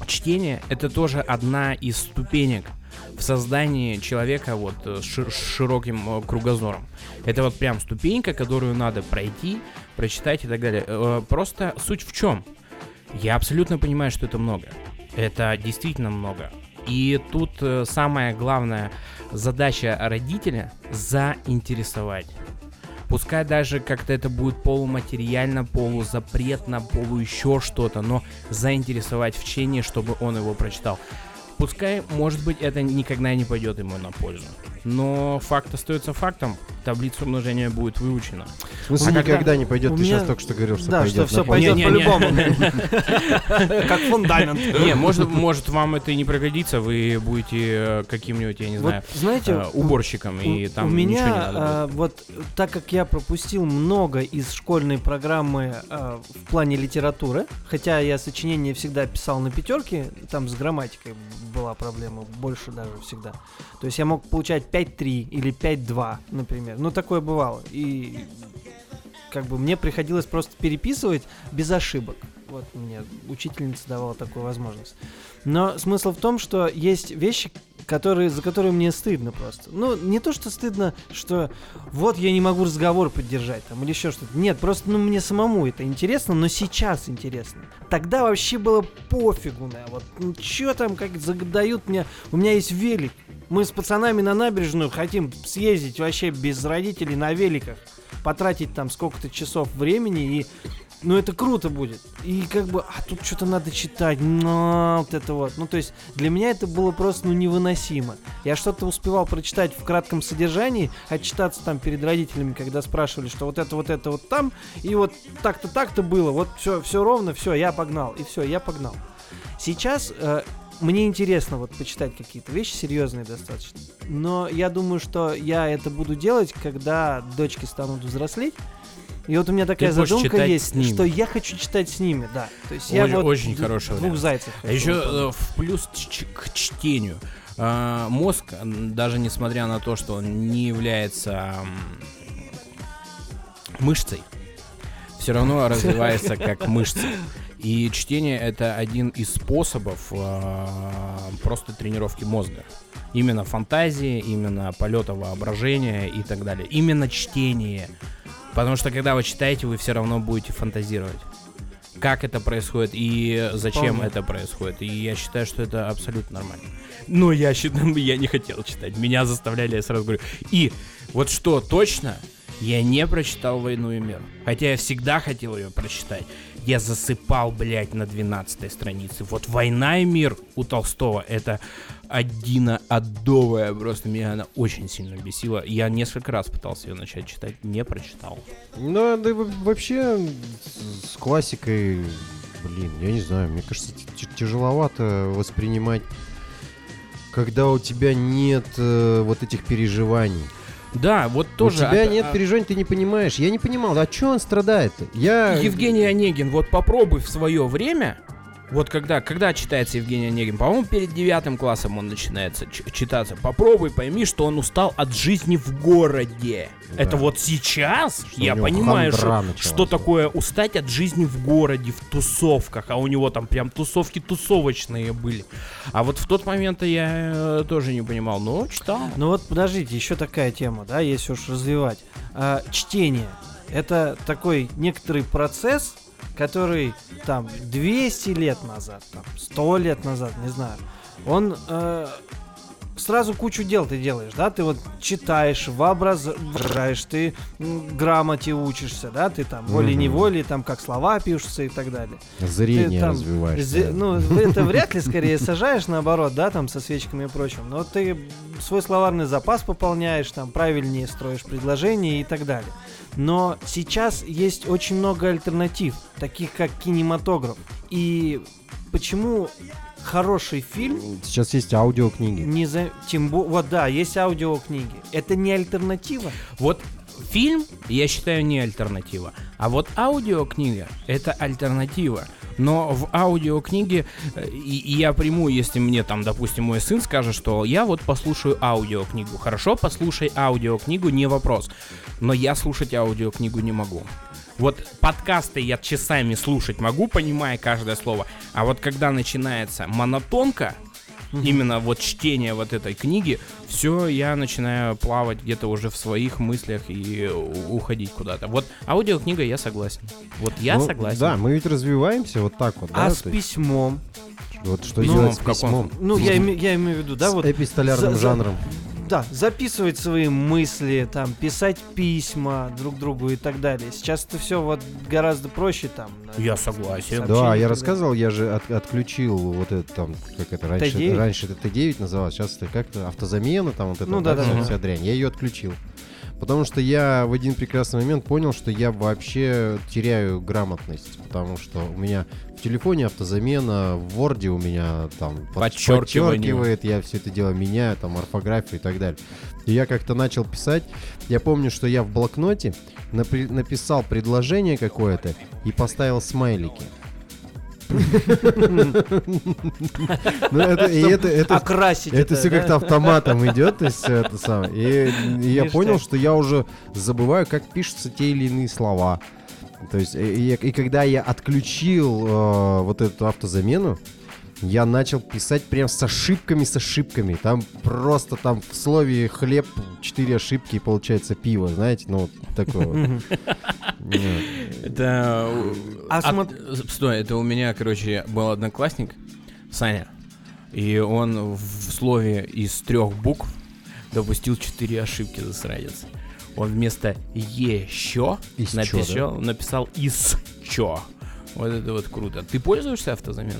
чтение это тоже одна из ступенек в создании человека вот э, с шир- с широким э, кругозором. Это вот прям ступенька, которую надо пройти, прочитать и так далее. Э, Просто суть в чем? Я абсолютно понимаю, что это много. Это действительно много. И тут самая главная задача родителя заинтересовать. Пускай даже как-то это будет полуматериально, полузапретно, полу еще что-то, но заинтересовать в чтении, чтобы он его прочитал. Пускай, может быть, это никогда не пойдет ему на пользу. Но факт остается фактом. Таблица умножения будет выучена. В смысле, А когда- никогда не пойдет, ты меня- сейчас только что говорил, что Да, пойдет. что все пойдет по-любому. Как фундамент. Не, может, может вам это и не пригодится, вы будете э, каким-нибудь, я не знаю, знаете, э, уборщиком, и там ничего не надо будет. а, вот так как я пропустил много из школьной программы в плане литературы, хотя я сочинение всегда писал на пятерке, там с грамматикой была проблема, больше даже всегда. То есть я мог получать 5-3 или 5-2, например. Ну, такое бывало. И как бы мне приходилось просто переписывать без ошибок. Вот мне учительница давала такую возможность. Но смысл в том, что есть вещи, которые, за которые мне стыдно просто. Ну, не то, что стыдно, что вот я не могу разговор поддержать там или еще что-то. Нет, просто ну мне самому это интересно, но сейчас интересно. Тогда вообще было пофигу, да, вот ну, что там, как задают мне, у меня есть велик. Мы с пацанами на набережную хотим съездить вообще без родителей на великах, потратить там сколько-то часов времени и ну это круто будет. И как бы, а тут что-то надо читать, ну, вот это вот. Ну, то есть, для меня это было просто, ну, невыносимо. Я что-то успевал прочитать в кратком содержании, отчитаться там перед родителями, когда спрашивали, что вот это, вот это, вот там, и вот так-то, так-то было, вот все, все ровно, все, я погнал, и все, я погнал. Сейчас э, мне интересно вот почитать какие-то вещи серьезные достаточно. Но я думаю, что я это буду делать, когда дочки станут взрослеть. И вот у меня такая задумка есть, с ними. что я хочу читать с ними, да. То есть я Очень- вот очень хороший двух зайцев. А еще э, в плюс к чтению. А, Мозг, даже несмотря на то, что он не является мышцей, все равно развивается как мышца. И чтение это один из способов а, просто тренировки мозга. Именно фантазии, именно полета воображения и так далее. Именно чтение. Потому что когда вы читаете, вы все равно будете фантазировать. Как это происходит и зачем Вполне. это происходит. И я считаю, что это абсолютно нормально. Но я считаю, я не хотел читать. Меня заставляли, я сразу говорю. И вот что точно, я не прочитал «Войну и мир». Хотя я всегда хотел ее прочитать. Я засыпал, блядь, на 12 странице. Вот «Война и мир» у Толстого — это одиноадовая. Просто меня она очень сильно бесила. Я несколько раз пытался ее начать читать, не прочитал. Ну, да вообще с классикой, блин, я не знаю, мне кажется, тяжеловато воспринимать, когда у тебя нет э, вот этих переживаний. Да, вот тоже... у тебя от- нет а- переживаний, ты не понимаешь. Я не понимал, а что он страдает? Я... Евгений Онегин, вот попробуй в свое время Вот когда, когда читается Евгений Онегин? По-моему, перед девятым классом он начинается читаться. Попробуй пойми, что он устал от жизни в городе. Да. Это вот сейчас Что я понимаю, что, что такое устать от жизни в городе, в тусовках. А у него там прям тусовки тусовочные были. А вот в тот момент я э, тоже не понимал. Но читал. Ну вот подождите, еще такая тема, да, если уж развивать. А, чтение. Это такой некоторый процесс, который там 200 лет назад, там, 100 лет назад, не знаю, он э, сразу кучу дел ты делаешь, да, ты вот читаешь, воображаешь, ты грамоте учишься, да, ты там волей-неволей, там как слова пишутся и так далее. Зрение Ты там развиваешь. Зе- да. Ну, это вряд ли скорее сажаешь наоборот, да, там со свечками и прочим. Но ты свой словарный запас пополняешь, там правильнее строишь предложения и так далее. Но сейчас есть очень много альтернатив, таких как кинематограф. И почему хороший фильм Сейчас есть аудиокниги. не за... Тем бо- Вот да, есть аудиокниги. Это не альтернатива. Вот фильм, я считаю, не альтернатива. А вот аудиокнига — это альтернатива. Но в аудиокниге, э, и, и я приму, если мне там, допустим, мой сын скажет, что я вот послушаю аудиокнигу. Хорошо, послушай аудиокнигу, не вопрос. Но я слушать аудиокнигу не могу. Вот подкасты я часами слушать могу, понимая каждое слово. А вот когда начинается монотонка, именно вот чтение вот этой книги, все, я начинаю плавать где-то уже в своих мыслях и уходить куда-то. Вот аудиокнига я согласен. Вот я Ну, согласен. Да, мы ведь развиваемся вот так вот, да? а то с есть письмом? Вот что Ну, делать с письмом? Ну, я, име- я имею в виду, да, с вот эпистолярным за- жанром. Да, записывать свои мысли, там, писать письма друг другу и так далее. Сейчас это все вот гораздо проще там. Я согласен. Да, я рассказывал, я же от- отключил вот это там, как это раньше, Т9? раньше это Т9 называлось, сейчас это как-то автозамена, там вот это, Ну да, да, вся, да. дрянь. Я ее отключил. Потому что я в один прекрасный момент понял, что я вообще теряю грамотность, потому что у меня в телефоне автозамена, в Word у меня там подчеркивает, я все это дело меняю, там орфографию и так далее. И я как-то начал писать. Я помню, что я в блокноте напри- написал предложение какое-то и поставил смайлики. Окрасить это все да? как-то автоматом идет, то есть это самое. И, я понял, что я уже забываю, как пишутся те или иные слова. То есть, и, и- и когда я отключил э, вот эту автозамену, я начал писать прям с ошибками, с ошибками. Там просто там в слове хлеб четыре ошибки, и получается пиво, знаете, ну вот такое вот. Это... э, А Стой, это у меня, короче, был одноклассник, Саня. И он в слове из трех букв допустил четыре ошибки, засранец. Он вместо еще написал, написал из чё. Вот это вот круто. Ты пользуешься автозаменой?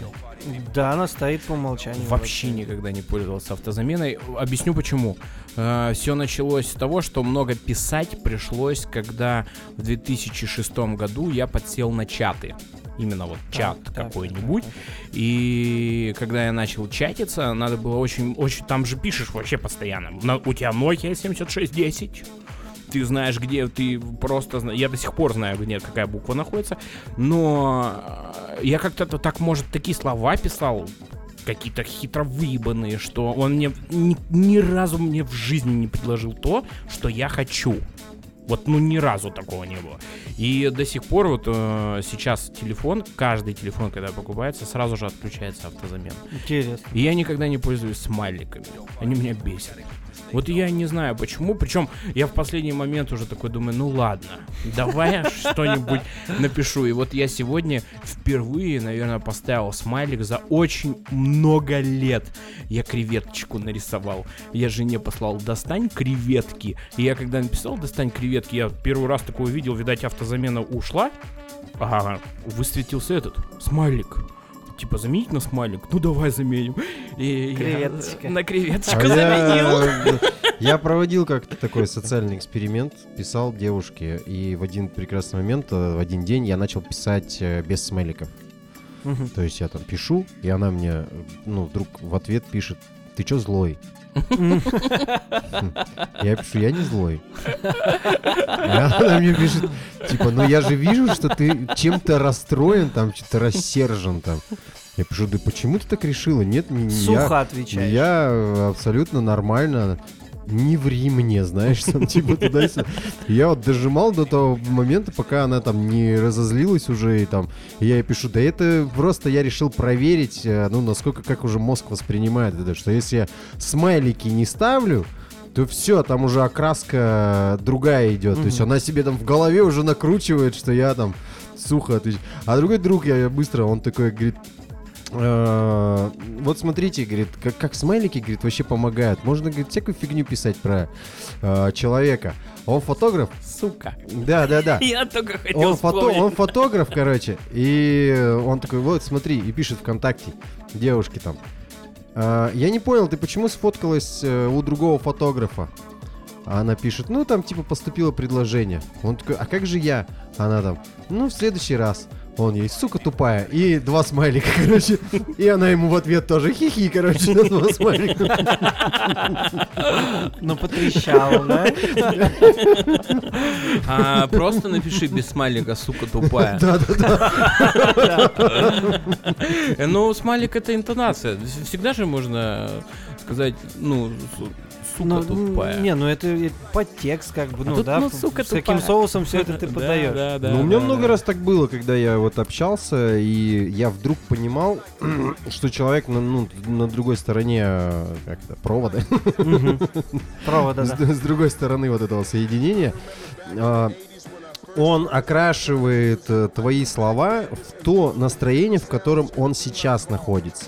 Да, она стоит по умолчанию. Вообще никогда не пользовался автозаменой. Объясню почему. все началось с того, что много писать пришлось, когда в 2006 году я подсел на чаты. Именно вот чат так, какой-нибудь. так, И когда я начал чатиться, надо было очень, очень... Там же пишешь вообще постоянно. На- у тебя Nokia 7610. Ты знаешь, где ты просто... Я до сих пор знаю, где какая буква находится. Но э, я как-то так, может, такие слова писал, какие-то хитро выебанные, что он мне ни, ни разу мне в жизни не предложил то, что я хочу. Вот, ну, ни разу такого не было. И до сих пор вот э, сейчас телефон, каждый телефон, когда покупается, сразу же отключается автозамена. Интересно. И я никогда не пользуюсь смайликами. Они меня бесят. Вот я не знаю почему. Причем я в последний момент уже такой думаю, ну ладно, давай я что-нибудь напишу. И вот я сегодня впервые, наверное, поставил смайлик за очень много лет. Я креветочку нарисовал. Я жене послал, достань креветки. И я когда написал, достань креветки, я первый раз такое увидел, видать, автозамена ушла. Ага, высветился этот смайлик. Типа заменить на смайлик? Ну давай заменим. И я Креветочка. на А креветочку заменил. я, я проводил как-то такой социальный эксперимент, писал девушке, и в один прекрасный момент, э, в один день я начал писать э, без смайликов. Мгм. То есть я там пишу, и она мне, э, ну, вдруг в ответ пишет ты чё злой? Я пишу, я не злой. И она мне пишет, типа, ну я же вижу, что ты чем-то расстроен, там, что-то рассержен там. Я пишу, да почему ты так решила? Нет, я, Сухо отвечаешь. я абсолютно нормально. Не ври мне, знаешь, там типа туда Я вот дожимал до того момента, пока она там не разозлилась уже, и там, я ей пишу, да это просто я решил проверить, э, ну, насколько, как уже мозг воспринимает это, что если я смайлики не ставлю, то все, там уже окраска другая идет. То есть она себе там в голове уже накручивает, что я там сухо отвечаю. А другой друг, я быстро, он такой говорит, «Э, вот смотрите, говорит, как, как смайлики, говорит, вообще помогают. Можно, говорит, всякую фигню писать про э, человека. Он фотограф? Сука. Да, да, да. Я только хотел Он, фото, он фотограф, короче, и он такой, вот, смотри, и пишет ВКонтакте девушке там. «А, я не понял, ты почему сфоткалась э, у другого фотографа? А она пишет, ну, там, типа, поступило предложение. Он такой, а как же я? Она там, ну, в следующий раз. Он ей, сука тупая. И два смайлика, короче. И она ему в ответ тоже хихи, короче, на два смайлика. Ну, потрещал, да? А, просто напиши без смайлика, сука тупая. Да, да, да. Э, Ну, смайлик это интонация. Всегда же можно сказать, ну, сука Ну, тупая. Не, ну это подтекст, как бы, А ну тут, да, ну, сука с каким соусом все это ты Да, подаешь. Да, да, Ну, у меня да, много да. раз так было, когда я вот общался, и я вдруг понимал, что человек на, ну, на другой стороне э, как это, провода. Провода, с, да. с другой стороны вот этого соединения, а, он окрашивает э, твои слова в то настроение, в котором он сейчас находится.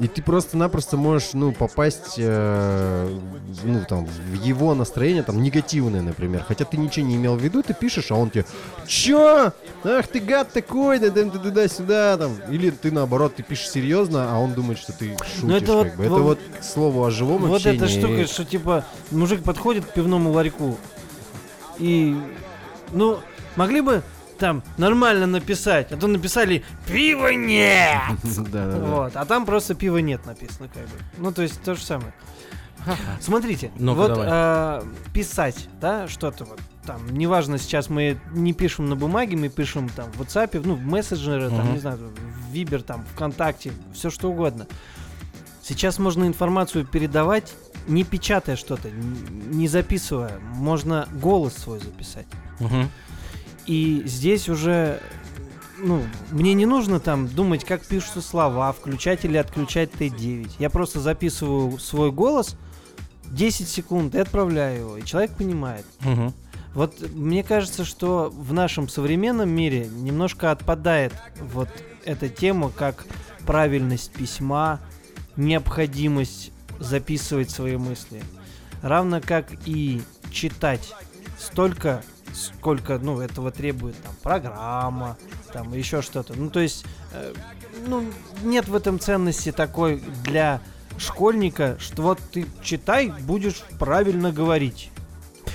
И ты просто-напросто можешь, ну, попасть, э, ну, там, в его настроение, там, негативное, например. Хотя ты ничего не имел в виду, ты пишешь, а он тебе, чё? Ах, ты гад такой, да, да, да, туда-сюда, там. Или ты, наоборот, ты пишешь серьезно, а он думает, что ты шутишь, это вот как бы. Это во- вот, к слову, о живом Вот общении. эта штука, что типа мужик подходит к пивному ларьку и, ну, могли бы там нормально написать, а то написали «Пива нет!» Вот, а там просто пива нет написано, как бы. Ну, то есть то же самое. Смотрите, вот а, писать, да, что-то вот там, неважно, сейчас мы не пишем на бумаге, мы пишем там в WhatsApp, ну, в мессенджеры, там, не знаю, в Viber, там, ВКонтакте, все что угодно. Сейчас можно информацию передавать, не печатая что-то, не записывая. Можно голос свой записать. Мгм. И здесь уже, ну, мне не нужно там думать, как пишутся слова, включать или отключать Т9. Я просто записываю свой голос, 10 секунд и отправляю его, и человек понимает. Мгм. Вот мне кажется, что в нашем современном мире немножко отпадает вот эта тема, как правильность письма, необходимость записывать свои мысли. Равно как и читать столько, сколько, ну, этого требует там программа, там еще что-то. Ну, то есть, э, ну, нет в этом ценности такой для школьника, что вот ты читай, будешь правильно говорить.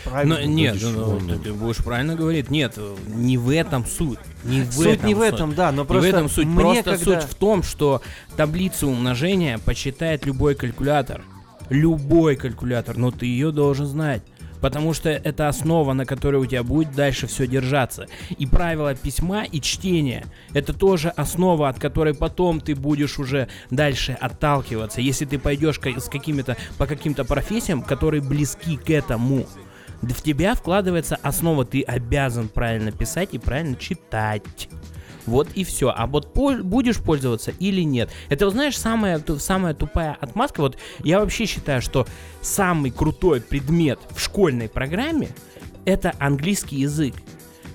Правильно. Ну, нет, будешь ну, ну, ты будешь правильно говорить. Нет, не в этом суть. Не в Суть этом не в суть. этом, да, но Не просто в этом суть. мне Просто когда- суть в том, что таблицу умножения почитает любой калькулятор. Любой калькулятор, но ты ее должен знать. Потому что это основа, на которой у тебя будет дальше все держаться. И правила письма и чтения – это тоже основа, от которой потом ты будешь уже дальше отталкиваться. Если ты пойдешь с какими-то, по каким-то профессиям, которые близки к этому. В тебя вкладывается основа, ты обязан правильно писать и правильно читать. Вот и все. А вот пол- будешь пользоваться или нет. Это, знаешь, самая, самая тупая отмазка. Вот я вообще считаю, что самый крутой предмет в школьной программе это английский язык.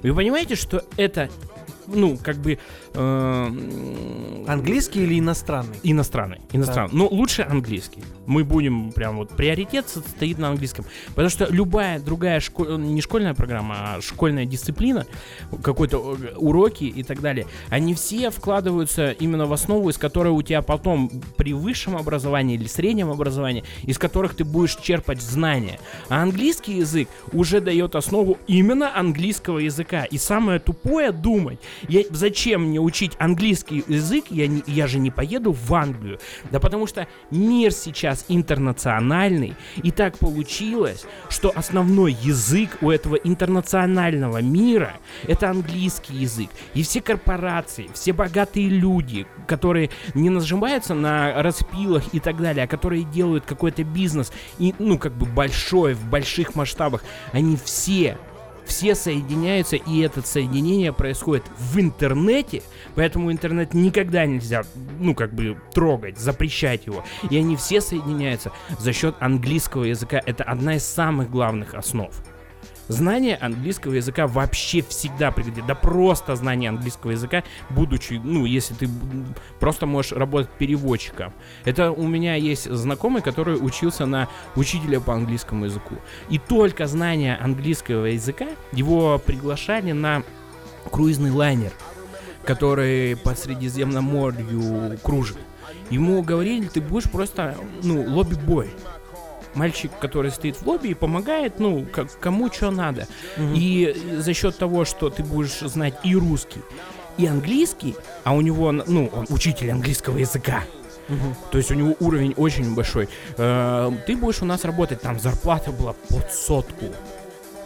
Вы понимаете, что это, ну, как бы... э, Английский или иностранный? Иностранный, иностранный. Ну, лучше английский. Мы будем прям вот приоритет со- стоит на английском. Потому что любая другая шко- не школьная программа, а школьная дисциплина, какой-то э, уроки и так далее, они все вкладываются именно в основу, из которой у тебя потом при высшем образовании или среднем образовании, из которых ты будешь черпать знания. А английский язык уже дает основу именно английского языка. И самое тупое думать, Я, зачем мне учить английский язык? Я, не, я же не поеду в Англию. Да потому что мир сейчас интернациональный. И так получилось, что основной язык у этого интернационального мира это английский язык. И все корпорации, все богатые люди, которые не нажимаются на распилах и так далее, а которые делают какой-то бизнес, и, ну, как бы большой, в больших масштабах, они все все соединяются, и это соединение происходит в интернете, поэтому интернет никогда нельзя, ну, как бы, трогать, запрещать его. И они все соединяются за счет английского языка. Это одна из самых главных основ. Знание английского языка вообще всегда пригодится. Да просто знание английского языка, будучи, ну, если ты просто можешь работать переводчиком. Это у меня есть знакомый, который учился на учителя по английскому языку. И только знание английского языка его приглашали на круизный лайнер, который по Средиземноморью кружит. Ему говорили, ты будешь просто, ну, лобби-бой мальчик, который стоит в лобби и помогает, ну, как, кому что надо. Мгм. И за счет того, что ты будешь знать и русский, и английский, а у него, ну, он учитель английского языка, Мгм. то есть у него уровень очень большой, э, ты будешь у нас работать, там зарплата была под сотку.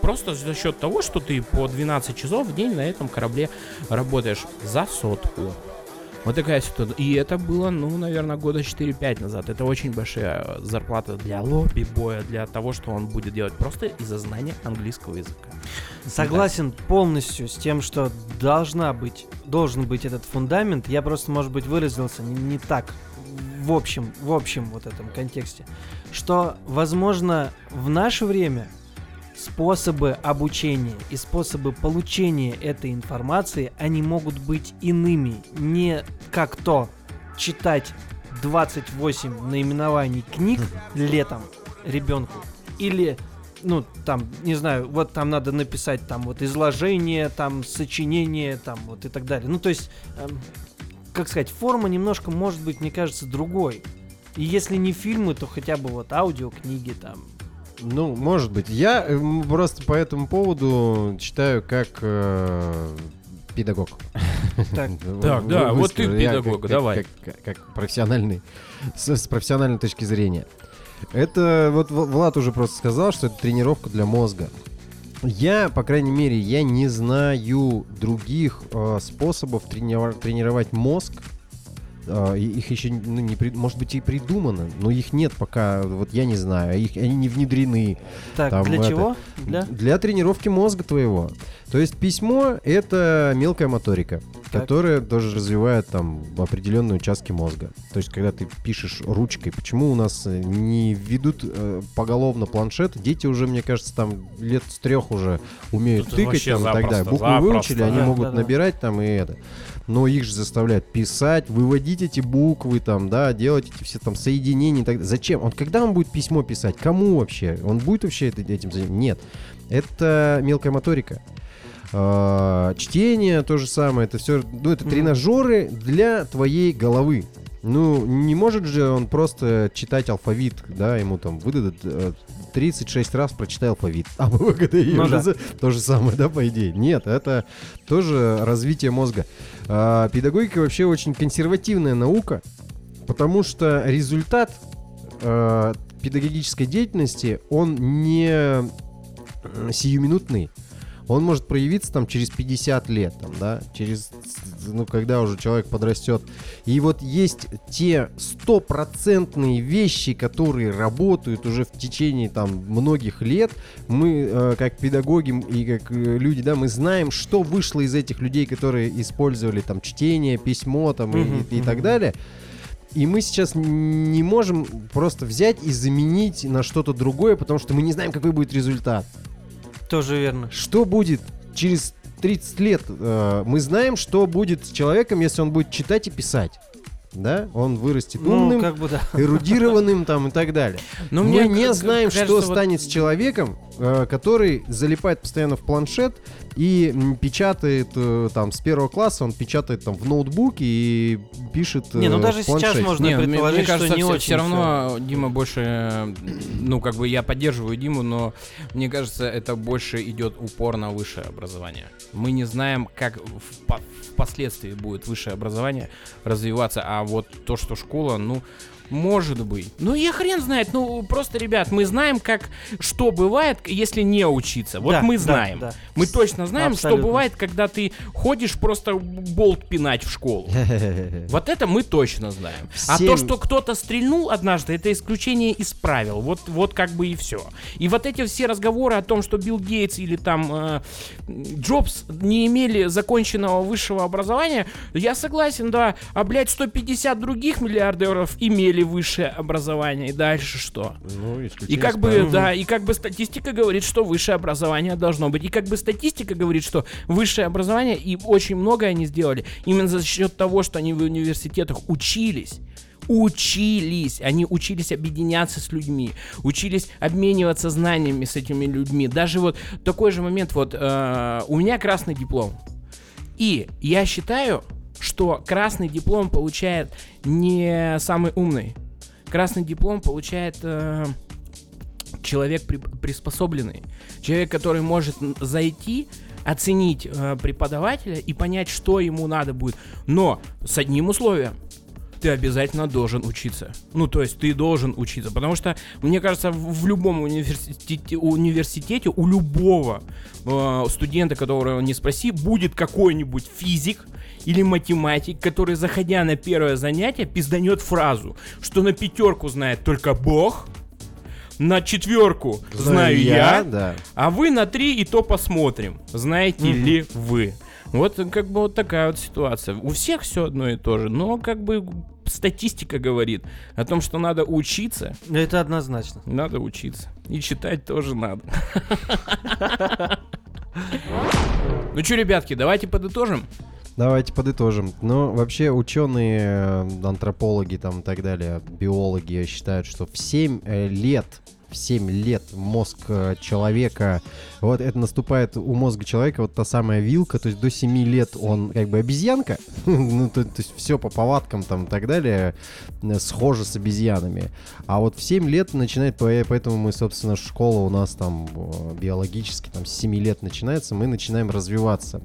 Просто за счет того, что ты по 12 часов в день на этом корабле работаешь за сотку. Вот такая ситуация. И это было, ну, наверное, года 4-5 назад. Это очень большая зарплата для лобби боя, для того, что он будет делать просто из-за знания английского языка. Согласен полностью с тем, что должна быть, должен быть этот фундамент. Я просто, может быть, выразился не, не так в общем, в общем вот этом контексте, что, возможно, в наше время способы обучения и способы получения этой информации, они могут быть иными, не как то читать 28 наименований книг летом ребенку или ну, там, не знаю, вот там надо написать там вот изложение, там сочинение, там вот и так далее. Ну, то есть, эм, как сказать, форма немножко может быть, мне кажется, другой. И если не фильмы, то хотя бы вот аудиокниги там. Ну, может быть. Я э, просто по этому поводу читаю как э, педагог. Так. Вы- да, вот ты педагог, давай. Как, профессиональный, с, профессиональной точки зрения. Это, вот Влад уже просто сказал, что это тренировка для мозга. Я, по крайней мере, я не знаю других э, способов тренива- тренировать мозг. И их еще, ну, не может быть, и придумано, но их нет пока, вот я не знаю, их, они не внедрены. Так, Там для это- чего? Для? Для тренировки мозга твоего. То есть письмо — это мелкая моторика, Так. которая тоже развивает там определенные участки мозга. То есть когда ты пишешь ручкой, почему у нас э, не ведут э, поголовно планшет? Дети уже, мне кажется, там лет с трех уже умеют Тут тыкать там и так далее. Буквы запросто. выучили, они Да, могут да, да. набирать там и это. Но их же заставляют писать, выводить эти буквы там, да, делать эти все там соединения и так далее. Зачем? Он когда он будет письмо писать? Кому вообще? Он будет вообще этим заниматься? Нет. Это мелкая моторика. А, чтение то же самое. Это все, ну, это тренажеры для твоей головы. Ну, не может же он просто читать алфавит, да, ему там выдадут э, 36 раз прочитай алфавит. А мы ВГДИ Ну уже да. то же самое, да, по идее. Нет, это тоже развитие мозга. А, педагогика вообще очень консервативная наука, потому что результат э, педагогической деятельности, он не м, сиюминутный. Он может проявиться там через 50 лет, там, да, через, ну, когда уже человек подрастет. И вот есть те стопроцентные вещи, которые работают уже в течение там многих лет. Мы, э, как педагоги и как э, люди, да, мы знаем, что вышло из этих людей, которые использовали там чтение, письмо там и- и, и так далее. И мы сейчас не можем просто взять и заменить на что-то другое, потому что мы не знаем, какой будет результат. Тоже верно. Что будет через 30 лет? Э, Мы знаем, что будет с человеком, если он будет читать и писать. да, он вырастет Ну, умным, как бы да. эрудированным там и так далее. Но Мы мне не знаем, кажется, что вот- станет с человеком, э, который залипает постоянно в планшет и печатает э, там с первого класса, он печатает там в ноутбуке и пишет э, Не, ну даже в сейчас можно Не, мне- предположить, мне кажется, что не все, очень равно Дима больше, э, ну как бы я поддерживаю Диму, но мне кажется, это больше идет упор на высшее образование. Мы не знаем, как впоследствии будет высшее образование развиваться, а вот то, что школа, ну может быть. Ну, я хрен знает. Ну, просто, ребят, мы знаем, как что бывает, если не учиться. Вот Да, мы да, знаем. да. Мы точно знаем, Абсолютно. что бывает, когда ты ходишь просто болт пинать в школу. Вот это мы точно знаем. А то, что кто-то стрельнул однажды, это исключение из правил. Вот, вот как бы и все. И вот эти все разговоры о том, что Билл Гейтс или там э, Джобс не имели законченного высшего образования, я согласен, да. А, блядь, 150 других миллиардеров имели высшее образование. И дальше что? Ну, И как бы, правил. да, и как бы статистика говорит, что высшее образование должно быть. И как бы статистика говорит, что высшее образование, и очень многое они сделали, именно за счет того, что они в университетах учились. Учились, они учились объединяться с людьми, учились обмениваться знаниями с этими людьми. Даже вот такой же момент, вот э, у меня красный диплом. И я считаю, что красный диплом получает не самый умный. Красный диплом получает э, человек при- приспособленный. Человек, который может зайти, оценить э, преподавателя и понять, что ему надо будет. Но с одним условием. Ты обязательно должен учиться. Ну, то есть ты должен учиться. Потому что, мне кажется, в, в любом университете, университете у любого э, студента, которого не спроси, будет какой-нибудь физик или математик, который, заходя на первое занятие, пизданет фразу, что на пятерку знает только Бог, на четверку знаю, я, да. а вы на три и то посмотрим, знаете ли вы. Вот э, как бы вот такая вот ситуация. У всех все одно и то же, но как бы статистика говорит о том, что надо учиться, Это однозначно. надо учиться. И читать тоже надо. Ну что, ребятки, давайте подытожим. Давайте подытожим. Ну, вообще ученые, э, антропологи там и так далее, биологи считают, что в 7 э, лет, в 7 лет мозг э, человека, вот это наступает у мозга человека вот та самая вилка, то есть до 7 лет он как бы обезьянка, ну, то, то есть все по повадкам там и так далее, э, схоже с обезьянами. А вот в 7 лет начинает, по- поэтому мы, собственно, школа у нас там э, биологически там с 7 лет начинается, мы начинаем развиваться.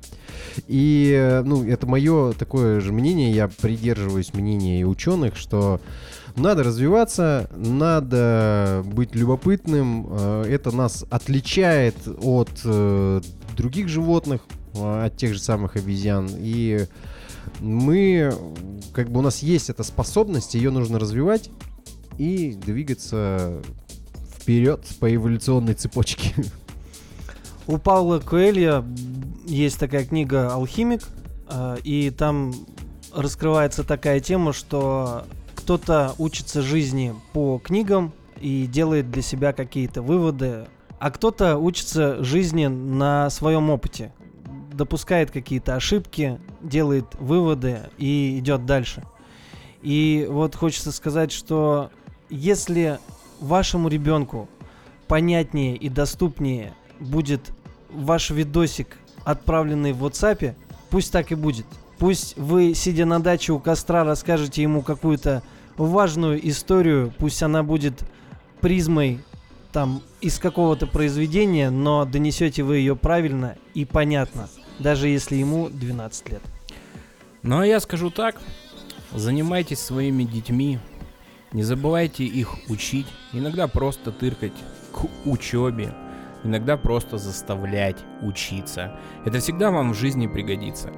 И, э, ну, это мое такое же мнение, я придерживаюсь мнения и ученых, что надо развиваться, надо быть любопытным, э, это нас отличает от э, других животных, э, от тех же самых обезьян, и мы, как бы у нас есть эта способность, ее нужно развивать и двигаться вперед по эволюционной цепочке. У Паула Коэлья есть такая книга «Алхимик», и там раскрывается такая тема, что кто-то учится жизни по книгам и делает для себя какие-то выводы, а кто-то учится жизни на своем опыте, допускает какие-то ошибки, делает выводы и идет дальше. И вот хочется сказать, что если вашему ребенку понятнее и доступнее будет ваш видосик, отправленный в WhatsApp, пусть так и будет. Пусть вы, сидя на даче у костра, расскажете ему какую-то важную историю, пусть она будет призмой там из какого-то произведения, но донесете вы ее правильно и понятно, даже если ему 12 лет. Ну а я скажу так, занимайтесь своими детьми, не забывайте их учить, иногда просто тыркать к учебе, иногда просто заставлять учиться. Это всегда вам в жизни пригодится.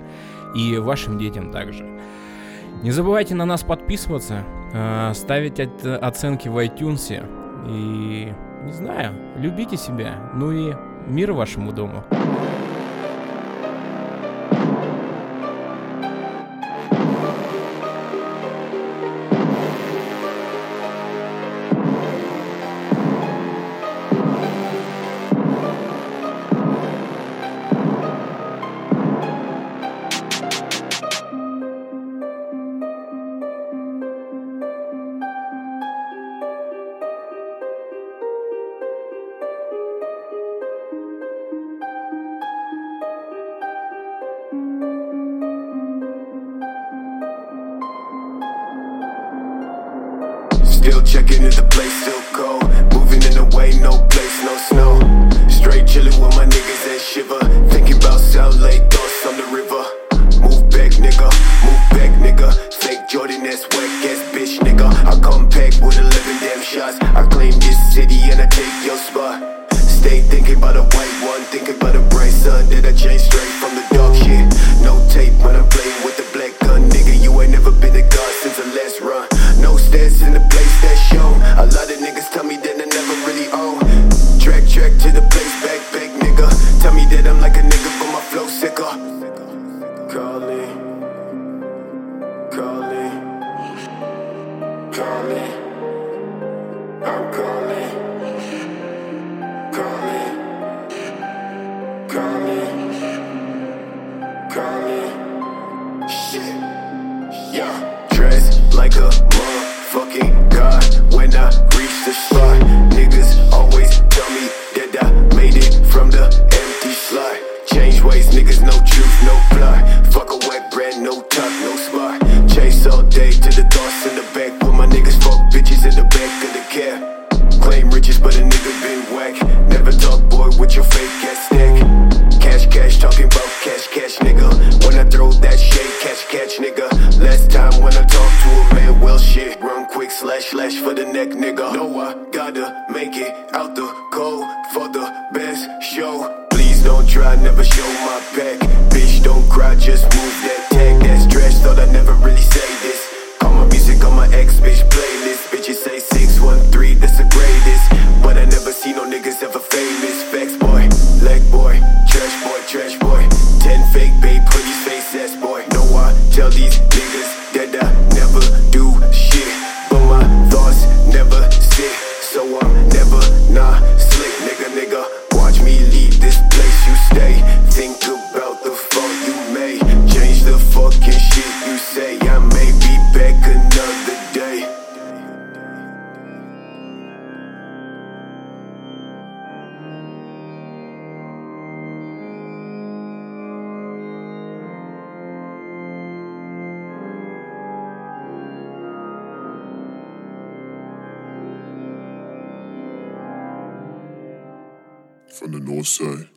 И вашим детям также. Не забывайте на нас подписываться, э, ставить оценки в iTunes и, не знаю, любите себя. Ну и мир вашему дому. niggas, no truth, no blood. Fuck a wet brand, no tuck, no smart. Chase all day to the thoughts in the back. Put my niggas fuck bitches in the back of the cab. Claim riches, but a nigga been whack. Never talk, boy, with your fake ass stack. Cash, cash, talking about cash, cash, nigga. When I throw that shade, catch, catch, nigga. Last time when I talked to a man, well, shit. Run quick, slash, slash for the neck, nigga. No, I I never show my back. Say.